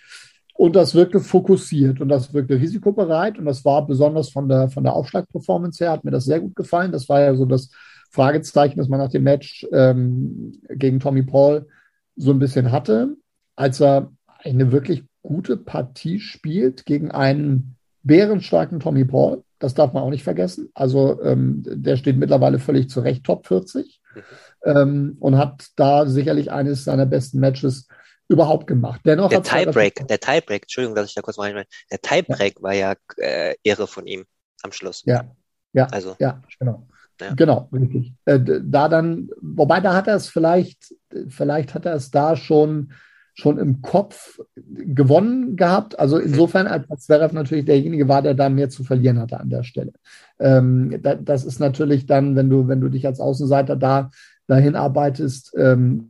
Und das wirkte fokussiert und das wirkte risikobereit und das war besonders von der, von der Aufschlagperformance her, hat mir das sehr gut gefallen. Das war ja so das Fragezeichen, das man nach dem Match ähm, gegen Tommy Paul so ein bisschen hatte, als er eine wirklich gute Partie spielt gegen einen bärenstarken Tommy Paul. Das darf man auch nicht vergessen. Also ähm, der steht mittlerweile völlig zu Recht Top 40 mhm. ähm, und hat da sicherlich eines seiner besten Matches überhaupt gemacht. Dennoch der Tiebreak, der Tiebreak, Entschuldigung, dass ich da kurz mal rein Der Tiebreak ja. war ja äh, Ehre von ihm am Schluss. Ja, ja, also ja, genau. Ja. Genau, richtig. Äh, da dann, wobei da hat er es vielleicht, vielleicht hat er es da schon schon im Kopf gewonnen gehabt. Also insofern, als Zverev natürlich derjenige war, der da mehr zu verlieren hatte an der Stelle. Ähm, da, das ist natürlich dann, wenn du, wenn du dich als Außenseiter da dahin arbeitest, ähm,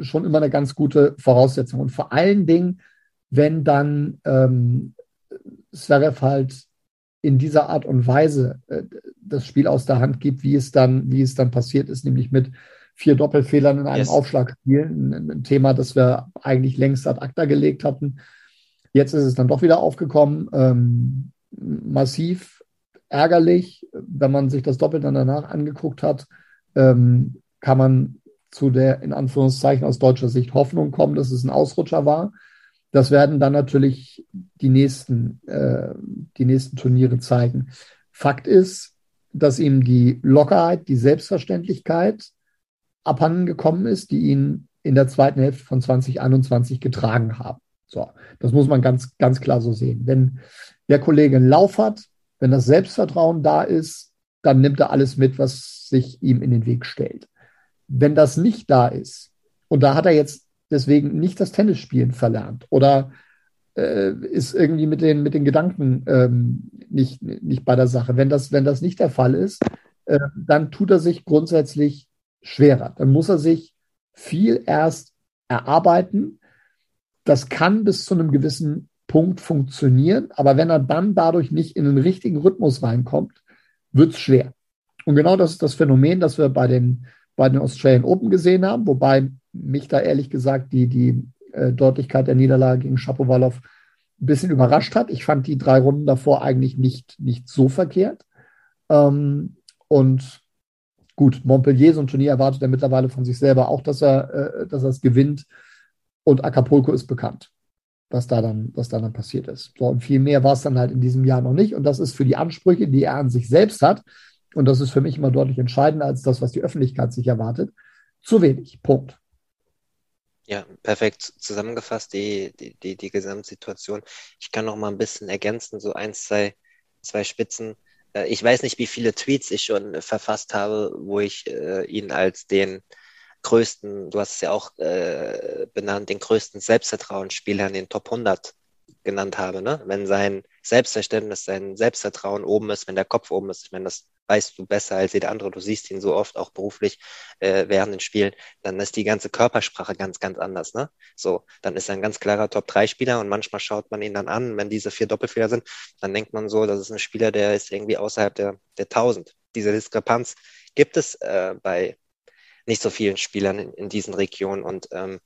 schon immer eine ganz gute Voraussetzung. Und vor allen Dingen, wenn dann ähm, Zverev halt in dieser Art und Weise äh, das Spiel aus der Hand gibt, wie es dann, wie es dann passiert ist, nämlich mit vier Doppelfehlern in einem yes. Aufschlagspiel. Ein, ein, Thema, das wir eigentlich längst ad acta gelegt hatten. Jetzt ist es dann doch wieder aufgekommen. Ähm, massiv ärgerlich, wenn man sich das Doppel dann danach angeguckt hat, ähm, kann man zu der in Anführungszeichen aus deutscher Sicht Hoffnung kommen, dass es ein Ausrutscher war. Das werden dann natürlich die nächsten, äh, die nächsten Turniere zeigen. Fakt ist, dass ihm die Lockerheit, die Selbstverständlichkeit abhanden gekommen ist, die ihn in der zweiten Hälfte von 2021 getragen haben. So, das muss man ganz, ganz klar so sehen. Wenn der Kollege einen Lauf hat, wenn das Selbstvertrauen da ist, dann nimmt er alles mit, was sich ihm in den Weg stellt. Wenn das nicht da ist, und da hat er jetzt deswegen nicht das Tennisspielen verlernt oder äh, ist irgendwie mit den, mit den Gedanken ähm, nicht, nicht bei der Sache. Wenn das, wenn das nicht der Fall ist, äh, dann tut er sich grundsätzlich schwerer. Dann muss er sich viel erst erarbeiten. Das kann bis zu einem gewissen Punkt funktionieren, aber wenn er dann dadurch nicht in den richtigen Rhythmus reinkommt, wird es schwer. Und genau das ist das Phänomen, das wir bei den, bei den Australian Open gesehen haben, wobei mich da ehrlich gesagt die, die äh, Deutlichkeit der Niederlage gegen Shapovalov ein bisschen überrascht hat. Ich fand die drei Runden davor eigentlich nicht, nicht so verkehrt. Ähm, und Gut, Montpellier, so ein Turnier erwartet er mittlerweile von sich selber auch, dass er, äh, es gewinnt. Und Acapulco ist bekannt, was da dann, was da dann passiert ist. So, und viel mehr war es dann halt in diesem Jahr noch nicht. Und das ist für die Ansprüche, die er an sich selbst hat, und das ist für mich immer deutlich entscheidender als das, was die Öffentlichkeit sich erwartet, zu wenig. Punkt. Ja, perfekt zusammengefasst, die, die, die, die Gesamtsituation. Ich kann noch mal ein bisschen ergänzen, so eins, zwei, zwei Spitzen. Äh, ich weiß nicht, wie viele Tweets ich schon verfasst habe, wo ich äh, ihn als den größten, du hast es ja auch äh, benannt, den größten Selbstvertrauensspieler in den Top 100 genannt habe. Ne? Wenn sein Selbstverständnis, sein Selbstvertrauen oben ist, wenn der Kopf oben ist, ich meine, das weißt du besser als jeder andere, du siehst ihn so oft auch beruflich äh, während den Spielen, dann ist die ganze Körpersprache ganz, ganz anders. Ne? So, dann ist er ein ganz klarer Top-3-Spieler und manchmal schaut man ihn dann an, wenn diese vier Doppelfehler sind, dann denkt man so, das ist ein Spieler, der ist irgendwie außerhalb der, der 1000. Diese Diskrepanz gibt es äh, bei nicht so vielen Spielern in, in diesen Regionen und ähm,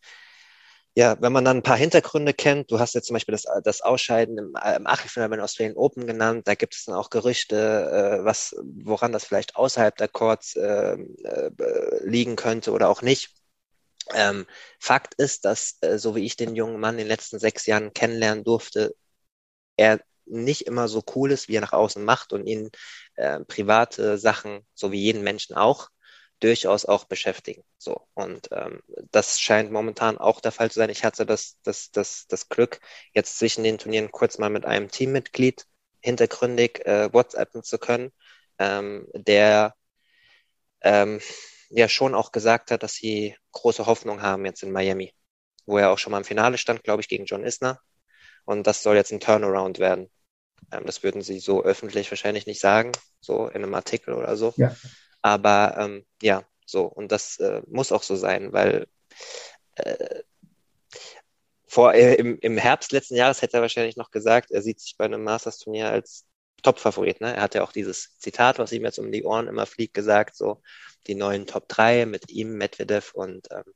ja, wenn man dann ein paar Hintergründe kennt, du hast jetzt zum Beispiel das, das Ausscheiden im, im Achtelfinale bei den Australian Open genannt, da gibt es dann auch Gerüchte, äh, was, woran das vielleicht außerhalb der Courts äh, äh, liegen könnte oder auch nicht. Ähm, Fakt ist, dass, äh, so wie ich den jungen Mann in den letzten sechs Jahren kennenlernen durfte, er nicht immer so cool ist, wie er nach außen macht und ihn äh, private Sachen, so wie jeden Menschen auch, durchaus auch beschäftigen. So und ähm, das scheint momentan auch der Fall zu sein. Ich hatte das, das, das, das Glück, jetzt zwischen den Turnieren kurz mal mit einem Teammitglied hintergründig äh, WhatsAppen zu können, ähm, der ähm, ja schon auch gesagt hat, dass sie große Hoffnung haben jetzt in Miami, wo er auch schon mal im Finale stand, glaube ich, gegen John Isner. Und das soll jetzt ein Turnaround werden. Ähm, das würden sie so öffentlich wahrscheinlich nicht sagen, so in einem Artikel oder so. Ja. Aber ähm, ja, so, und das äh, muss auch so sein, weil äh, vor, äh, im, im Herbst letzten Jahres hätte er wahrscheinlich noch gesagt, er sieht sich bei einem Masters-Turnier als Top-Favorit. Ne? Er hat ja auch dieses Zitat, was ihm jetzt um die Ohren immer fliegt, gesagt, so die neuen Top 3 mit ihm, Medvedev und, ähm,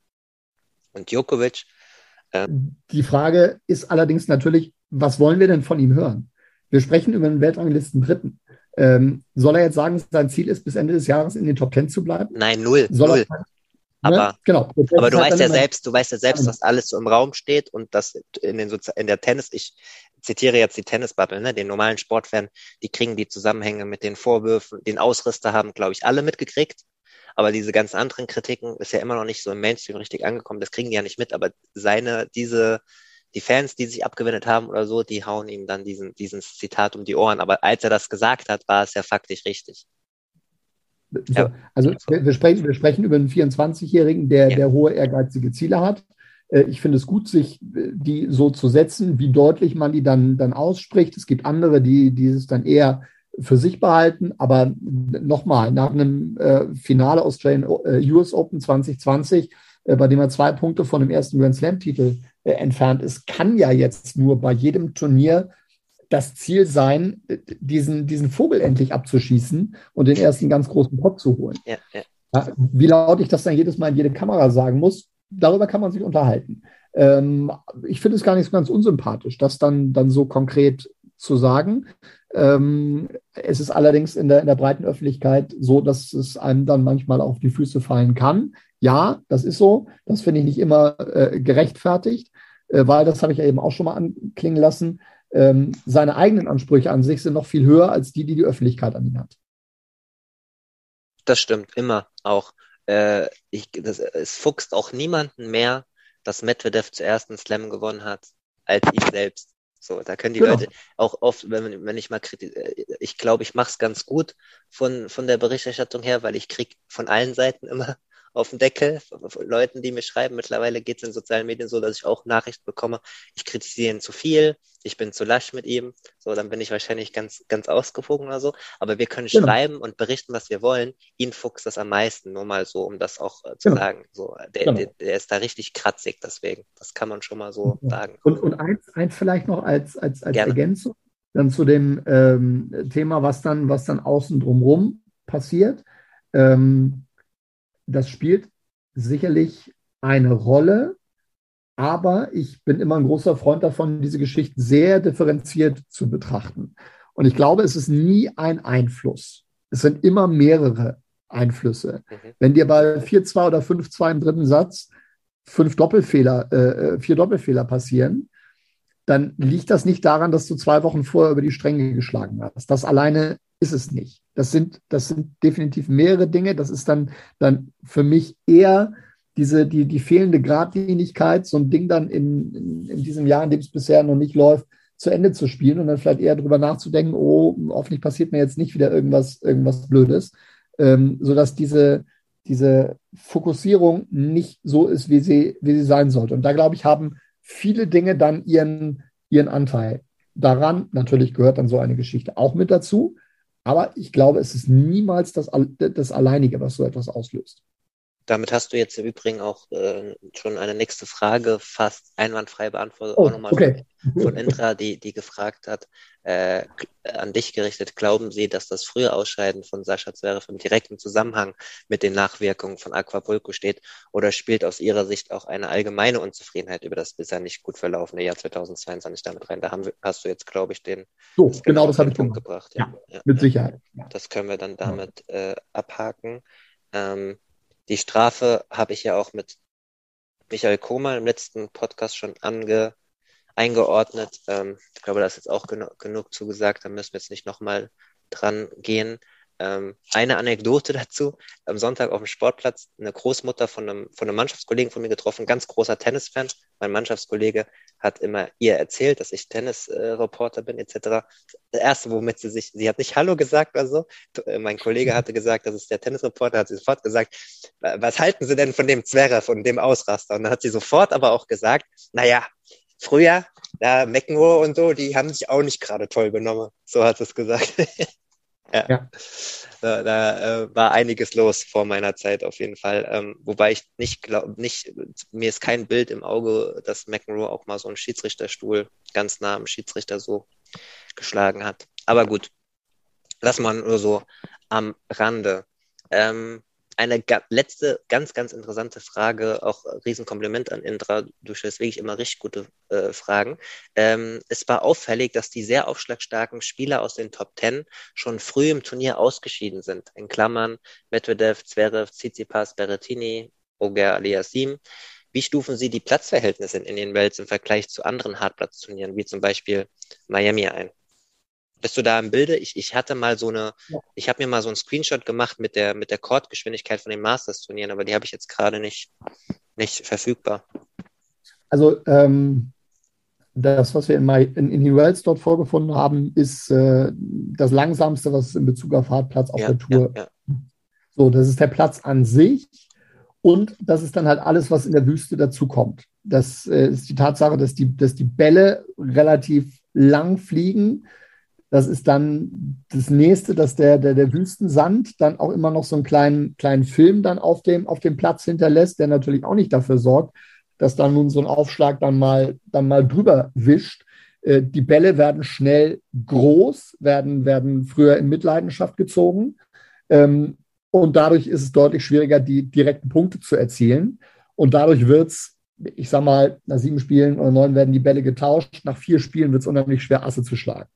und Djokovic. Ähm, die Frage ist allerdings natürlich, was wollen wir denn von ihm hören? Wir sprechen über einen Weltranglisten Dritten. Ähm, soll er jetzt sagen, sein Ziel ist, bis Ende des Jahres in den Top Ten zu bleiben? Nein, null. Soll null. Er, aber, ne? genau. aber du weißt ja selbst, du weißt ja selbst, dass alles so im Raum steht und dass in, den Sozi in der Tennis, ich zitiere jetzt die Tennisbubble, ne, den normalen Sportfan, die kriegen die Zusammenhänge mit den Vorwürfen, den Ausrüster haben, glaube ich, alle mitgekriegt. Aber diese ganzen anderen Kritiken ist ja immer noch nicht so im Mainstream richtig angekommen. Das kriegen die ja nicht mit. Aber seine, diese, die Fans, die sich abgewendet haben oder so, die hauen ihm dann diesen, diesen Zitat um die Ohren. Aber als er das gesagt hat, war es ja faktisch richtig. So, ja. Also wir, wir, sprechen, wir sprechen über einen 24-Jährigen, der, ja. der hohe ehrgeizige Ziele hat. Äh, ich finde es gut, sich äh, die so zu setzen, wie deutlich man die dann, dann ausspricht. Es gibt andere, die dieses dann eher für sich behalten. Aber nochmal, nach einem äh, Finale Australian äh, US Open 2020, äh, bei dem er zwei Punkte von dem ersten Grand Slam-Titel äh, entfernt ist, kann ja jetzt nur bei jedem Turnier das Ziel sein, äh, diesen, diesen Vogel endlich abzuschießen und den ersten ganz großen Pot zu holen. Ja. Ja, wie laut ich das dann jedes Mal in jede Kamera sagen muss, darüber kann man sich unterhalten. Ähm, ich finde es gar nicht so ganz unsympathisch, das dann, dann so konkret zu sagen. Ähm, es ist allerdings in der, in der breiten Öffentlichkeit so, dass es einem dann manchmal auf die Füße fallen kann. Ja, das ist so. Das finde ich nicht immer äh, gerechtfertigt, äh, weil das habe ich ja eben auch schon mal anklingen lassen. Ähm, seine eigenen Ansprüche an sich sind noch viel höher als die, die die Öffentlichkeit an ihn hat. Das stimmt, immer auch. Äh, ich, das, es fuchst auch niemanden mehr, dass Medvedev zuerst einen Slam gewonnen hat, als ihn selbst. So, da können die genau. Leute auch oft, wenn, wenn ich mal kritisiere, ich glaube, ich mache es ganz gut von, von der Berichterstattung her, weil ich kriege von allen Seiten immer auf den Deckel von Leuten, die mir schreiben. Mittlerweile geht es in sozialen Medien so, dass ich auch Nachrichten bekomme, ich kritisiere ihn zu viel, ich bin zu lasch mit ihm. So, dann bin ich wahrscheinlich ganz, ganz ausgewogen oder so. Aber wir können genau. schreiben und berichten, was wir wollen. Ihn fuchst das am meisten, nur mal so, um das auch äh, zu genau. sagen. So, der, genau. der, der, ist da richtig kratzig, deswegen. Das kann man schon mal so ja. sagen. Und, und eins, eins vielleicht noch als, als, als Ergänzung dann zu dem ähm, Thema, was dann, was dann außen drumherum passiert. Ähm, das spielt sicherlich eine Rolle, aber ich bin immer ein großer Freund davon, diese Geschichte sehr differenziert zu betrachten. Und ich glaube, es ist nie ein Einfluss. Es sind immer mehrere Einflüsse. Mhm. Wenn dir bei 4-2 oder 5-2 im dritten Satz fünf Doppelfehler, äh, äh, vier Doppelfehler passieren, dann liegt das nicht daran, dass du zwei Wochen vorher über die Stränge geschlagen hast. Das alleine ist es nicht. Das sind, das sind definitiv mehrere Dinge. Das ist dann, dann für mich eher diese, die, die fehlende Gradlinigkeit, so ein Ding dann in, in, in diesem Jahr, in dem es bisher noch nicht läuft, zu Ende zu spielen und dann vielleicht eher darüber nachzudenken, oh, hoffentlich passiert mir jetzt nicht wieder irgendwas, irgendwas Blödes, ähm, sodass diese, diese Fokussierung nicht so ist, wie sie, wie sie sein sollte. Und da, glaube ich, haben viele Dinge dann ihren, ihren Anteil daran. Natürlich gehört dann so eine Geschichte auch mit dazu, aber ich glaube, es ist niemals das, das Alleinige, was so etwas auslöst. Damit hast du jetzt im Übrigen auch äh, schon eine nächste Frage fast einwandfrei beantwortet, oh, auch nochmal okay. von, von Intra, die, die gefragt hat, äh, an dich gerichtet, glauben Sie, dass das frühe Ausscheiden von Sascha Zverev im direkten Zusammenhang mit den Nachwirkungen von Aquapulco steht oder spielt aus Ihrer Sicht auch eine allgemeine Unzufriedenheit über das bisher nicht gut verlaufene Jahr 2022 damit rein? Da haben, hast du jetzt, glaube ich, den so, das genau das habe ich Punkt gebracht. Ja, ja, mit Sicherheit. Das können wir dann damit äh, abhaken. Ähm, die Strafe habe ich ja auch mit Michael Kohlmann im letzten Podcast schon ange, eingeordnet. Ähm, ich glaube, das ist jetzt auch genu genug zugesagt, da müssen wir jetzt nicht nochmal dran gehen. Ähm, eine Anekdote dazu. Am Sonntag auf dem Sportplatz eine Großmutter von einem, von einem Mannschaftskollegen von mir getroffen, ganz großer Tennisfan. Mein Mannschaftskollege hat immer ihr erzählt, dass ich Tennisreporter äh, bin, etc. Der erste, womit sie sich, sie hat nicht Hallo gesagt oder so. Äh, mein Kollege hatte gesagt, das ist der Tennisreporter, hat sie sofort gesagt, was halten Sie denn von dem Zverev von dem Ausraster? Und dann hat sie sofort aber auch gesagt, naja, früher, da McEnroe und so, die haben sich auch nicht gerade toll benommen. So hat es gesagt. Ja. ja. Da, da äh, war einiges los vor meiner Zeit auf jeden Fall. Ähm, wobei ich nicht glaube, nicht, mir ist kein Bild im Auge, dass McEnroe auch mal so einen Schiedsrichterstuhl ganz nah am Schiedsrichter so geschlagen hat. Aber gut, lass mal nur so am Rande. Ähm, eine letzte ganz, ganz interessante Frage, auch Riesenkompliment an Indra, du stellst wirklich immer richtig gute äh, Fragen. Ähm, es war auffällig, dass die sehr aufschlagstarken Spieler aus den Top Ten schon früh im Turnier ausgeschieden sind. In Klammern Medvedev, Zverev, Tsitsipas, Berrettini, Oger Aliasim. Wie stufen Sie die Platzverhältnisse in Indian Wells im Vergleich zu anderen Hartplatzturnieren, wie zum Beispiel Miami ein? Bist du da im Bilde? Ich, ich hatte mal so eine, ja. ich habe mir mal so einen Screenshot gemacht mit der, mit der Chordgeschwindigkeit von den Masters-Turnieren, aber die habe ich jetzt gerade nicht, nicht verfügbar. Also ähm, das, was wir in, My, in, in Wells dort vorgefunden haben, ist äh, das langsamste, was es in Bezug auf Hartplatz auf ja, der Tour. Ja, so, das ist der Platz an sich und das ist dann halt alles, was in der Wüste dazukommt. Das äh, ist die Tatsache, dass die, dass die Bälle relativ lang fliegen das ist dann das nächste, dass der, der, der Wüstensand dann auch immer noch so einen kleinen, kleinen Film dann auf dem, auf dem Platz hinterlässt, der natürlich auch nicht dafür sorgt, dass dann nun so ein Aufschlag dann mal, dann mal drüber wischt. Äh, die Bälle werden schnell groß, werden, werden früher in Mitleidenschaft gezogen. Ähm, und dadurch ist es deutlich schwieriger, die direkten Punkte zu erzielen. Und dadurch wird es, ich sag mal, nach sieben Spielen oder neun werden die Bälle getauscht. Nach vier Spielen wird es unheimlich schwer, Asse zu schlagen.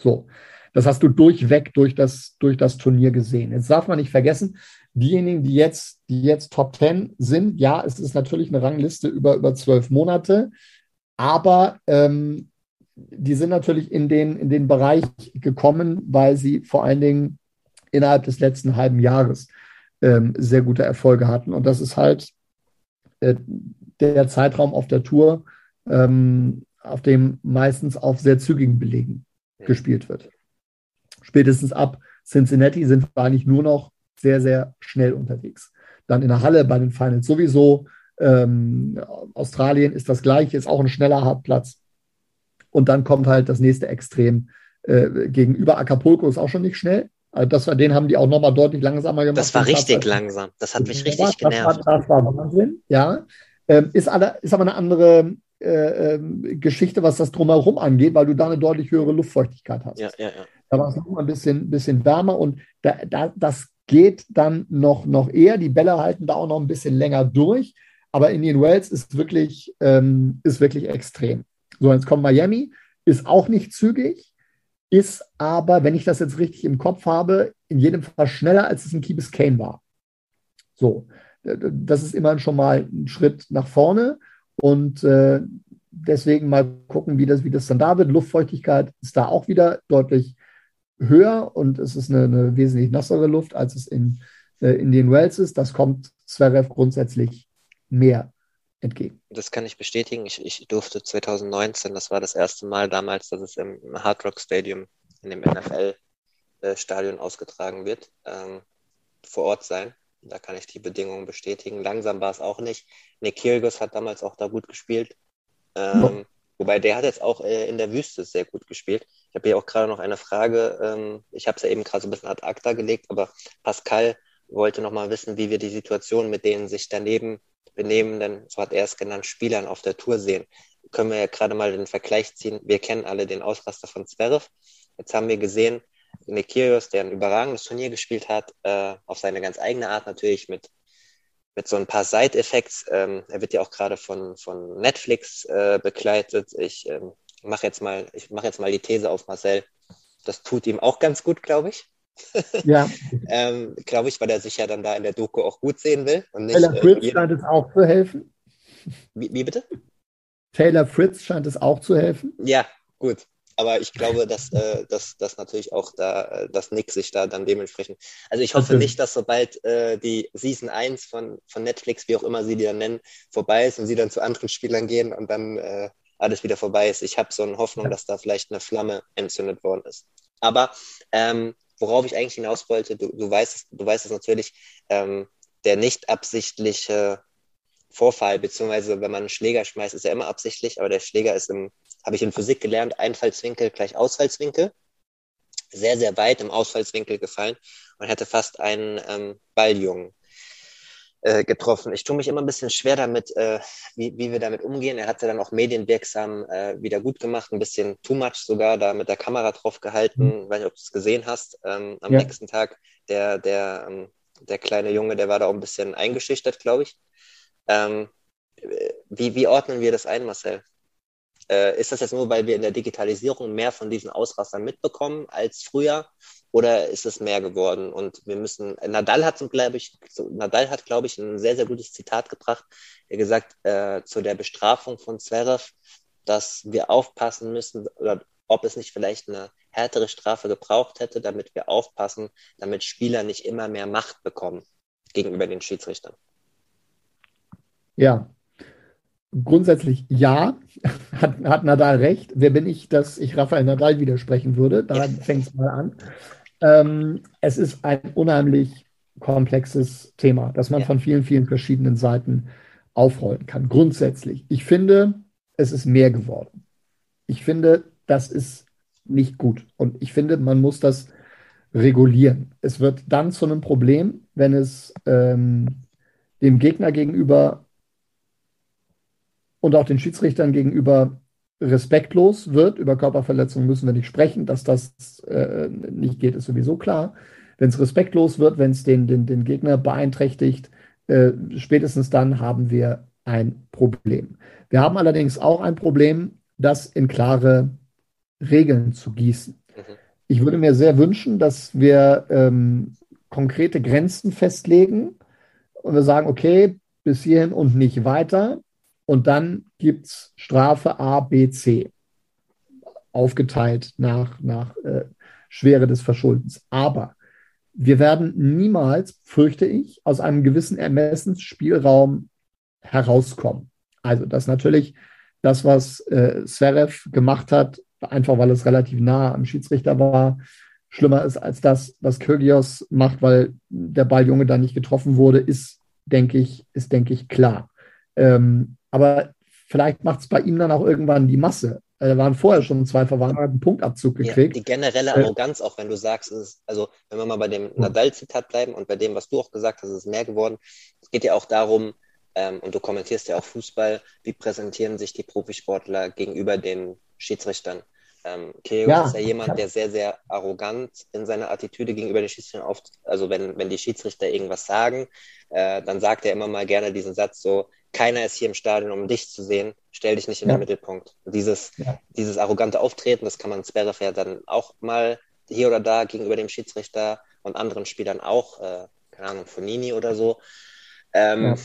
So. Das hast du durchweg durch das, durch das Turnier gesehen. Jetzt darf man nicht vergessen, diejenigen, die jetzt, die jetzt Top 10 sind, ja, es ist natürlich eine Rangliste über, über zwölf Monate, aber ähm, die sind natürlich in den, in den Bereich gekommen, weil sie vor allen Dingen innerhalb des letzten halben Jahres ähm, sehr gute Erfolge hatten. Und das ist halt äh, der Zeitraum auf der Tour, ähm, auf dem meistens auf sehr zügigen Belegen gespielt wird. Spätestens ab Cincinnati sind wir eigentlich nur noch sehr, sehr schnell unterwegs. Dann in der Halle bei den Finals sowieso. Ähm, Australien ist das gleiche, ist auch ein schneller Hartplatz. Und dann kommt halt das nächste Extrem äh, gegenüber Acapulco, ist auch schon nicht schnell. Also das war, den haben die auch nochmal deutlich langsamer gemacht. Das war richtig langsam. Das hat mich richtig genervt. Das war, das war Wahnsinn, ja. Ähm, ist, alle, ist aber eine andere, äh, ähm, Geschichte, was das drumherum angeht, weil du da eine deutlich höhere Luftfeuchtigkeit hast. Ja, ja, ja. Da war es noch mal ein bisschen, bisschen wärmer und da, da, das geht dann noch, noch eher. Die Bälle halten da auch noch ein bisschen länger durch. Aber Indian Wells ist wirklich, ähm, ist wirklich extrem. So, jetzt kommt Miami, ist auch nicht zügig, ist aber, wenn ich das jetzt richtig im Kopf habe, in jedem Fall schneller, als es in Key Biscayne war. So, das ist immerhin schon mal ein Schritt nach vorne. Und äh, deswegen mal gucken, wie das, wie das dann da wird. Luftfeuchtigkeit ist da auch wieder deutlich höher und es ist eine, eine wesentlich nassere Luft, als es in, äh, in den Wells ist. Das kommt Zverev grundsätzlich mehr entgegen. Das kann ich bestätigen. Ich, ich durfte 2019, das war das erste Mal damals, dass es im Hard Rock Stadium in dem NFL-Stadion äh, ausgetragen wird, ähm, vor Ort sein. Da kann ich die Bedingungen bestätigen. Langsam war es auch nicht. Nick Kyrgios hat damals auch da gut gespielt. Ähm, ja. Wobei der hat jetzt auch äh, in der Wüste sehr gut gespielt. Ich habe hier auch gerade noch eine Frage. Ähm, ich habe es ja eben gerade so ein bisschen ad acta gelegt, aber Pascal wollte noch mal wissen, wie wir die Situation mit denen sich daneben benehmenden, so hat er es genannt, Spielern auf der Tour sehen. Können wir ja gerade mal den Vergleich ziehen. Wir kennen alle den Ausraster von Zverev. Jetzt haben wir gesehen, Nick Kyrgios, der ein überragendes Turnier gespielt hat, äh, auf seine ganz eigene Art natürlich mit, mit so ein paar Side-Effects. Ähm, er wird ja auch gerade von, von Netflix äh, begleitet. Ich ähm, mache jetzt mal, ich mache jetzt mal die These auf Marcel. Das tut ihm auch ganz gut, glaube ich. Ja. ähm, glaube ich, weil er sich ja dann da in der Doku auch gut sehen will. Und nicht, Taylor Fritz äh, scheint es auch zu helfen. Wie, wie, bitte? Taylor Fritz scheint es auch zu helfen. Ja, gut. Aber ich glaube, dass, äh, dass, dass natürlich auch da, äh, dass Nick sich da dann dementsprechend. Also ich hoffe nicht, dass sobald äh, die Season 1 von, von Netflix, wie auch immer sie die dann nennen, vorbei ist und sie dann zu anderen Spielern gehen und dann äh, alles wieder vorbei ist. Ich habe so eine Hoffnung, dass da vielleicht eine Flamme entzündet worden ist. Aber ähm, worauf ich eigentlich hinaus wollte, du, du weißt, du weißt es natürlich, ähm, der nicht absichtliche Vorfall, beziehungsweise wenn man einen Schläger schmeißt, ist er immer absichtlich, aber der Schläger ist im, habe ich in Physik gelernt, Einfallswinkel gleich Ausfallswinkel. Sehr, sehr weit im Ausfallswinkel gefallen und hätte fast einen ähm, Balljungen äh, getroffen. Ich tue mich immer ein bisschen schwer damit, äh, wie, wie wir damit umgehen. Er hatte dann auch medienwirksam äh, wieder gut gemacht, ein bisschen too much sogar, da mit der Kamera drauf gehalten. Mhm. Weiß nicht, ob du es gesehen hast. Ähm, am ja. nächsten Tag, der, der, ähm, der kleine Junge, der war da auch ein bisschen eingeschüchtert, glaube ich. Ähm, wie, wie ordnen wir das ein, Marcel? Äh, ist das jetzt nur, weil wir in der Digitalisierung mehr von diesen Ausrastern mitbekommen als früher? Oder ist es mehr geworden? Und wir müssen, Nadal hat, glaube ich, Nadal hat, glaube ich, ein sehr, sehr gutes Zitat gebracht. Er gesagt, äh, zu der Bestrafung von Zverev, dass wir aufpassen müssen, oder ob es nicht vielleicht eine härtere Strafe gebraucht hätte, damit wir aufpassen, damit Spieler nicht immer mehr Macht bekommen gegenüber den Schiedsrichtern. Ja, grundsätzlich ja, hat, hat Nadal recht. Wer bin ich, dass ich Rafael Nadal widersprechen würde? Da fängt es mal an. Ähm, es ist ein unheimlich komplexes Thema, das man ja. von vielen, vielen verschiedenen Seiten aufrollen kann. Grundsätzlich. Ich finde, es ist mehr geworden. Ich finde, das ist nicht gut. Und ich finde, man muss das regulieren. Es wird dann zu einem Problem, wenn es ähm, dem Gegner gegenüber und auch den Schiedsrichtern gegenüber respektlos wird. Über Körperverletzungen müssen wir nicht sprechen. Dass das äh, nicht geht, ist sowieso klar. Wenn es respektlos wird, wenn es den, den, den Gegner beeinträchtigt, äh, spätestens dann haben wir ein Problem. Wir haben allerdings auch ein Problem, das in klare Regeln zu gießen. Mhm. Ich würde mir sehr wünschen, dass wir ähm, konkrete Grenzen festlegen und wir sagen, okay, bis hierhin und nicht weiter. Und dann gibt es Strafe A, B, C. Aufgeteilt nach, nach äh, Schwere des Verschuldens. Aber wir werden niemals, fürchte ich, aus einem gewissen Ermessensspielraum herauskommen. Also das natürlich das, was äh, Zverev gemacht hat, einfach weil es relativ nah am Schiedsrichter war, schlimmer ist als das, was Kyrgios macht, weil der Balljunge da nicht getroffen wurde, ist, denke ich, ist, denke ich, klar. Ähm, aber vielleicht macht es bei ihm dann auch irgendwann die Masse. Äh, da waren vorher schon zwei Verwandte, einen Punktabzug gekriegt. Ja, die generelle äh, Arroganz, auch wenn du sagst, ist, also wenn wir mal bei dem Nadal-Zitat bleiben und bei dem, was du auch gesagt hast, ist es mehr geworden. Es geht ja auch darum, ähm, und du kommentierst ja auch Fußball, wie präsentieren sich die Profisportler gegenüber den Schiedsrichtern? Ähm, Kyrgios ja, ist ja jemand, der sehr, sehr arrogant in seiner Attitüde gegenüber den Schiedsrichtern oft, also wenn, wenn die Schiedsrichter irgendwas sagen, äh, dann sagt er immer mal gerne diesen Satz so, keiner ist hier im Stadion, um dich zu sehen, stell dich nicht in ja. den Mittelpunkt. dieses, ja. dieses arrogante Auftreten, das kann man ja dann auch mal hier oder da gegenüber dem Schiedsrichter und anderen Spielern auch, äh, keine Ahnung, Fonini oder so, ähm,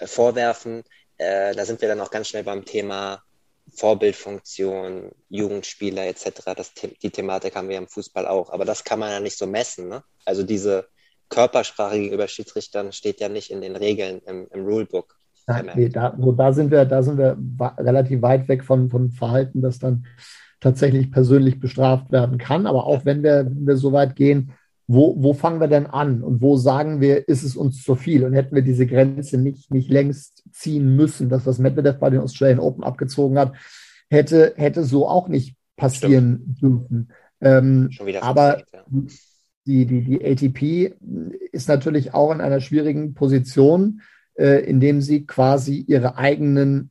ja. vorwerfen. Äh, da sind wir dann auch ganz schnell beim Thema Vorbildfunktion, Jugendspieler etc. Das, die Thematik haben wir im Fußball auch. Aber das kann man ja nicht so messen. Ne? Also diese Körpersprache gegenüber Schiedsrichtern steht ja nicht in den Regeln im, im Rulebook. Nein, nee, da, so, da sind wir, da sind wir relativ weit weg von, von Verhalten, das dann tatsächlich persönlich bestraft werden kann. Aber auch wenn wir, wenn wir so weit gehen, wo, wo fangen wir denn an und wo sagen wir, ist es uns zu viel? Und hätten wir diese Grenze nicht, nicht längst ziehen müssen, das, was Medvedev bei den Australian Open abgezogen hat, hätte, hätte so auch nicht passieren Stimmt. dürfen. Ähm, aber Zeit, ja. die, die, die ATP ist natürlich auch in einer schwierigen Position, indem sie quasi ihre eigenen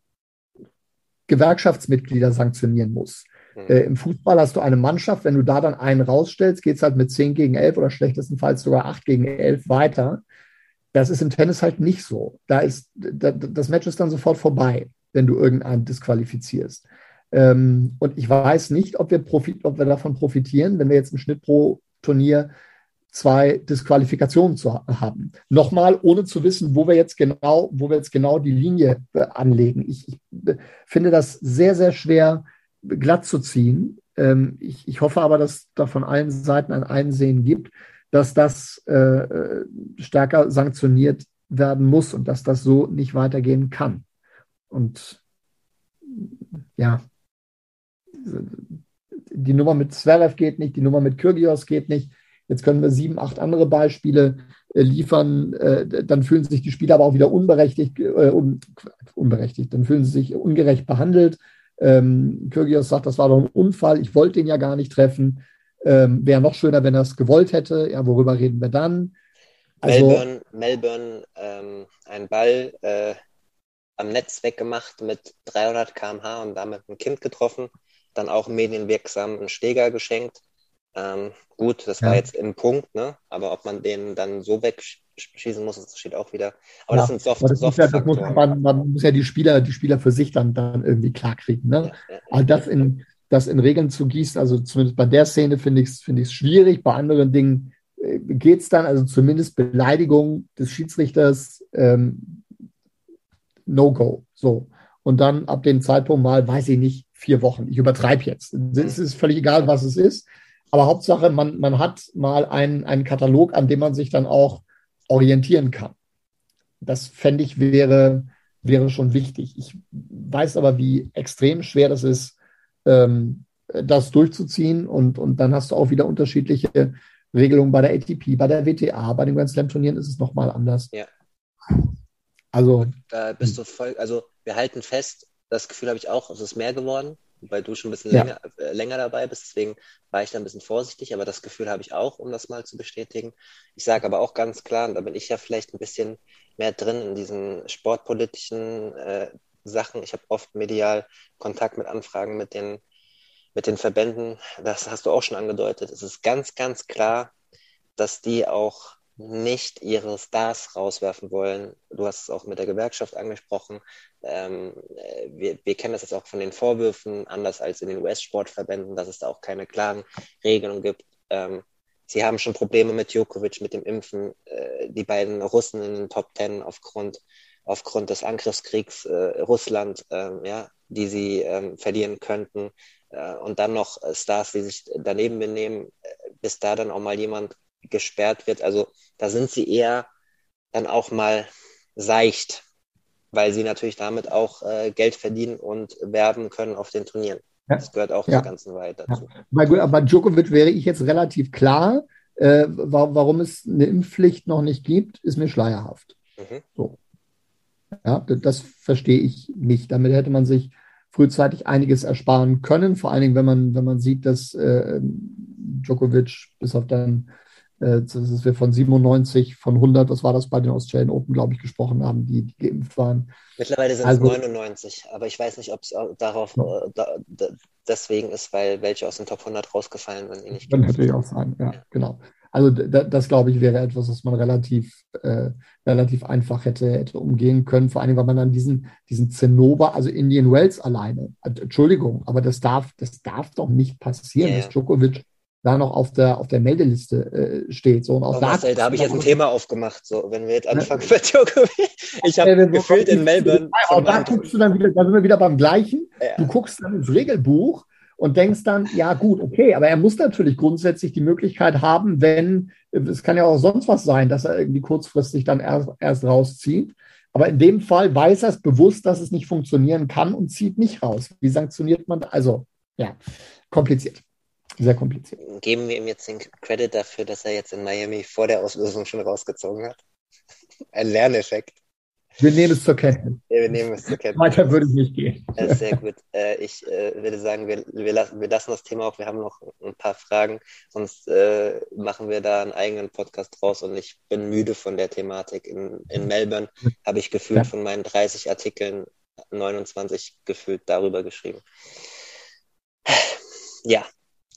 Gewerkschaftsmitglieder sanktionieren muss. Mhm. Äh, Im Fußball hast du eine Mannschaft, wenn du da dann einen rausstellst, geht es halt mit 10 gegen 11 oder schlechtestenfalls sogar 8 gegen 11 weiter. Das ist im Tennis halt nicht so. Da ist, da, das Match ist dann sofort vorbei, wenn du irgendeinen disqualifizierst. Ähm, und ich weiß nicht, ob wir, profit, ob wir davon profitieren, wenn wir jetzt im Schnitt pro Turnier zwei Disqualifikationen zu haben. Nochmal, ohne zu wissen, wo wir jetzt genau, wo wir jetzt genau die Linie äh, anlegen. Ich, ich finde das sehr, sehr schwer glatt zu ziehen. Ähm, ich, ich, hoffe aber, dass da von allen Seiten ein Einsehen gibt, dass das äh, äh, stärker sanktioniert werden muss und dass das so nicht weitergehen kann. Und ja, die Nummer mit Zverev geht nicht, die Nummer mit Kyrgios geht nicht. Jetzt können wir sieben, acht andere Beispiele äh, liefern. Äh, dann fühlen sich die Spieler aber auch wieder unberechtigt, äh, un, unberechtigt. Dann fühlen sie sich ungerecht behandelt. Ähm, Kyrgios sagt, das war doch ein Unfall. Ich wollte den ja gar nicht treffen. Ähm, Wäre noch schöner, wenn er es gewollt hätte. Ja, worüber reden wir dann? Also, Melbourne, Melbourne ähm, ein Ball äh, am Netz weggemacht mit 300 km/h und damit ein Kind getroffen. Dann auch medienwirksam einen Steger geschenkt. Ähm, gut, das ja. war jetzt im Punkt, ne? aber ob man den dann so wegschießen muss, das steht auch wieder. Aber ja, das sind soft, das soft ja, das muss man, man, muss ja die Spieler, die Spieler für sich dann, dann irgendwie klarkriegen. Ne? Aber das in, das in Regeln zu gießen, also zumindest bei der Szene finde ich es find schwierig, bei anderen Dingen äh, geht es dann, also zumindest Beleidigung des Schiedsrichters, ähm, No-Go. So. Und dann ab dem Zeitpunkt mal, weiß ich nicht, vier Wochen. Ich übertreibe jetzt. Es ist völlig egal, was es ist. Aber Hauptsache, man, man hat mal einen, einen Katalog, an dem man sich dann auch orientieren kann. Das fände ich wäre, wäre schon wichtig. Ich weiß aber, wie extrem schwer das ist, ähm, das durchzuziehen. Und, und dann hast du auch wieder unterschiedliche Regelungen bei der ATP, bei der WTA, bei den Grand Slam Turnieren ist es nochmal anders. Ja. Also. Da bist du voll, also wir halten fest, das Gefühl habe ich auch, es ist mehr geworden weil du schon ein bisschen ja. länger, äh, länger dabei bist. Deswegen war ich da ein bisschen vorsichtig, aber das Gefühl habe ich auch, um das mal zu bestätigen. Ich sage aber auch ganz klar, und da bin ich ja vielleicht ein bisschen mehr drin in diesen sportpolitischen äh, Sachen. Ich habe oft medial Kontakt mit Anfragen mit den, mit den Verbänden. Das hast du auch schon angedeutet. Es ist ganz, ganz klar, dass die auch nicht ihre Stars rauswerfen wollen. Du hast es auch mit der Gewerkschaft angesprochen. Ähm, äh, wir, wir, kennen das jetzt auch von den Vorwürfen, anders als in den US-Sportverbänden, dass es da auch keine klaren Regelungen gibt. Ähm, sie haben schon Probleme mit Djokovic, mit dem Impfen. Äh, die beiden Russen in den Top Ten aufgrund, aufgrund des Angriffskriegs äh, Russland, ähm, ja, die sie ähm, verlieren könnten. Äh, und dann noch Stars, die sich daneben benehmen, äh, bis da dann auch mal jemand gesperrt wird. Also da sind sie eher dann auch mal seicht, weil sie natürlich damit auch äh, Geld verdienen und werben können auf den Turnieren. Ja. Das gehört auch ja. zur ganzen Wahrheit dazu. Ja. Bei, bei Djokovic wäre ich jetzt relativ klar. Äh, warum es eine Impfpflicht noch nicht gibt, ist mir schleierhaft. Mhm. So. Ja, das verstehe ich nicht. Damit hätte man sich frühzeitig einiges ersparen können, vor allen Dingen, wenn man, wenn man sieht, dass äh, Djokovic bis auf dann dass wir von 97, von 100, was war das bei den Australian Open, glaube ich, gesprochen haben, die, die geimpft waren. Mittlerweile sind also, es 99, aber ich weiß nicht, ob es darauf ja. da, da, deswegen ist, weil welche aus den Top 100 rausgefallen sind. Die nicht Kann natürlich auch sein, ja, ja. genau. Also da, das, glaube ich, wäre etwas, was man relativ, äh, relativ einfach hätte, hätte umgehen können. Vor allem, weil man dann diesen, diesen Zinnober, also Indian Wells alleine, Entschuldigung, aber das darf, das darf doch nicht passieren, yeah. dass Djokovic da noch auf der, auf der Meldeliste äh, steht. So, und auch oh, da, da habe ich jetzt ein Thema aufgemacht, so, wenn wir jetzt anfangen ja. mit Djokovic. Ich habe ja, gefühlt in Melbourne. Aber da guckst du dann wieder, da sind wir wieder beim Gleichen. Ja. Du guckst dann ins Regelbuch und denkst dann, ja gut, okay, aber er muss natürlich grundsätzlich die Möglichkeit haben, wenn, es kann ja auch sonst was sein, dass er irgendwie kurzfristig dann erst, erst rauszieht. Aber in dem Fall weiß er es bewusst, dass es nicht funktionieren kann und zieht nicht raus. Wie sanktioniert man? Also, ja, kompliziert. Sehr kompliziert. Geben wir ihm jetzt den Credit dafür, dass er jetzt in Miami vor der Auslösung schon rausgezogen hat? Ein Lerneffekt. Wir nehmen es zur Kenntnis. Ja, wir nehmen es zur Kenntnis. Weiter würde ich nicht gehen. Ja, sehr gut. Äh, ich äh, würde sagen, wir, wir, lassen, wir lassen das Thema auch. Wir haben noch ein paar Fragen, sonst äh, machen wir da einen eigenen Podcast draus und ich bin müde von der Thematik. In, in Melbourne habe ich gefühlt ja. von meinen 30 Artikeln 29 gefühlt darüber geschrieben. Ja,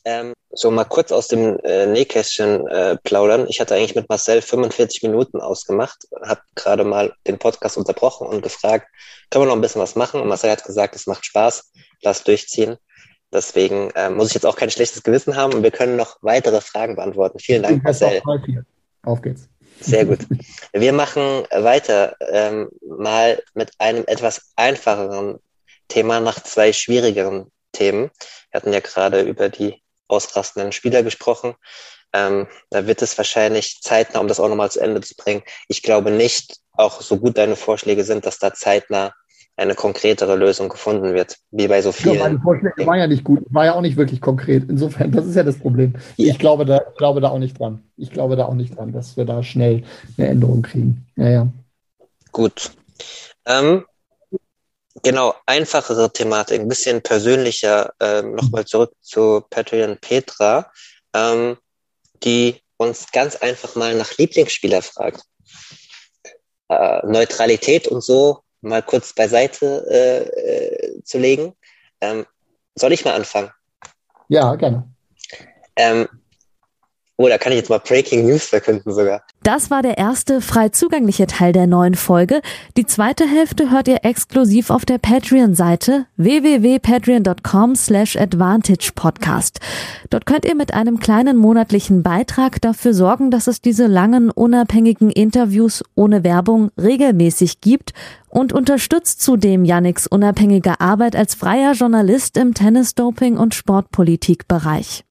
ähm, so mal kurz aus dem äh, Nähkästchen äh, plaudern. Ich hatte eigentlich mit Marcel 45 Minuten ausgemacht, habe gerade mal den Podcast unterbrochen und gefragt, können wir noch ein bisschen was machen? Und Marcel hat gesagt, es macht Spaß, lass durchziehen. Deswegen äh, muss ich jetzt auch kein schlechtes Gewissen haben und wir können noch weitere Fragen beantworten. Vielen Dank, Marcel. Auf geht's. Sehr gut. Wir machen weiter ähm, mal mit einem etwas einfacheren Thema nach zwei schwierigeren Themen. Wir hatten ja gerade über die ausrastenden Spieler gesprochen. Ähm, da wird es wahrscheinlich zeitnah, um das auch nochmal zu Ende zu bringen. Ich glaube nicht, auch so gut deine Vorschläge sind, dass da zeitnah eine konkretere Lösung gefunden wird, wie bei so vielen. Ja, meine Vorschläge waren ja nicht gut, war ja auch nicht wirklich konkret. Insofern, das ist ja das Problem. Ja. Ich glaube da, glaube da auch nicht dran. Ich glaube da auch nicht dran, dass wir da schnell eine Änderung kriegen. Ja, ja. Gut. Ähm, Genau, einfachere Thematik, ein bisschen persönlicher. Ähm, Nochmal zurück zu Patreon Petra, ähm, die uns ganz einfach mal nach Lieblingsspieler fragt. Äh, Neutralität und so mal kurz beiseite äh, äh, zu legen. Ähm, soll ich mal anfangen? Ja, gerne. Ähm, Oh, da kann ich jetzt mal Breaking News verkünden sogar. Das war der erste frei zugängliche Teil der neuen Folge. Die zweite Hälfte hört ihr exklusiv auf der Patreon-Seite www.patreon.com slash advantage podcast. Dort könnt ihr mit einem kleinen monatlichen Beitrag dafür sorgen, dass es diese langen, unabhängigen Interviews ohne Werbung regelmäßig gibt und unterstützt zudem Yannicks unabhängige Arbeit als freier Journalist im Tennis-Doping- und Sportpolitikbereich.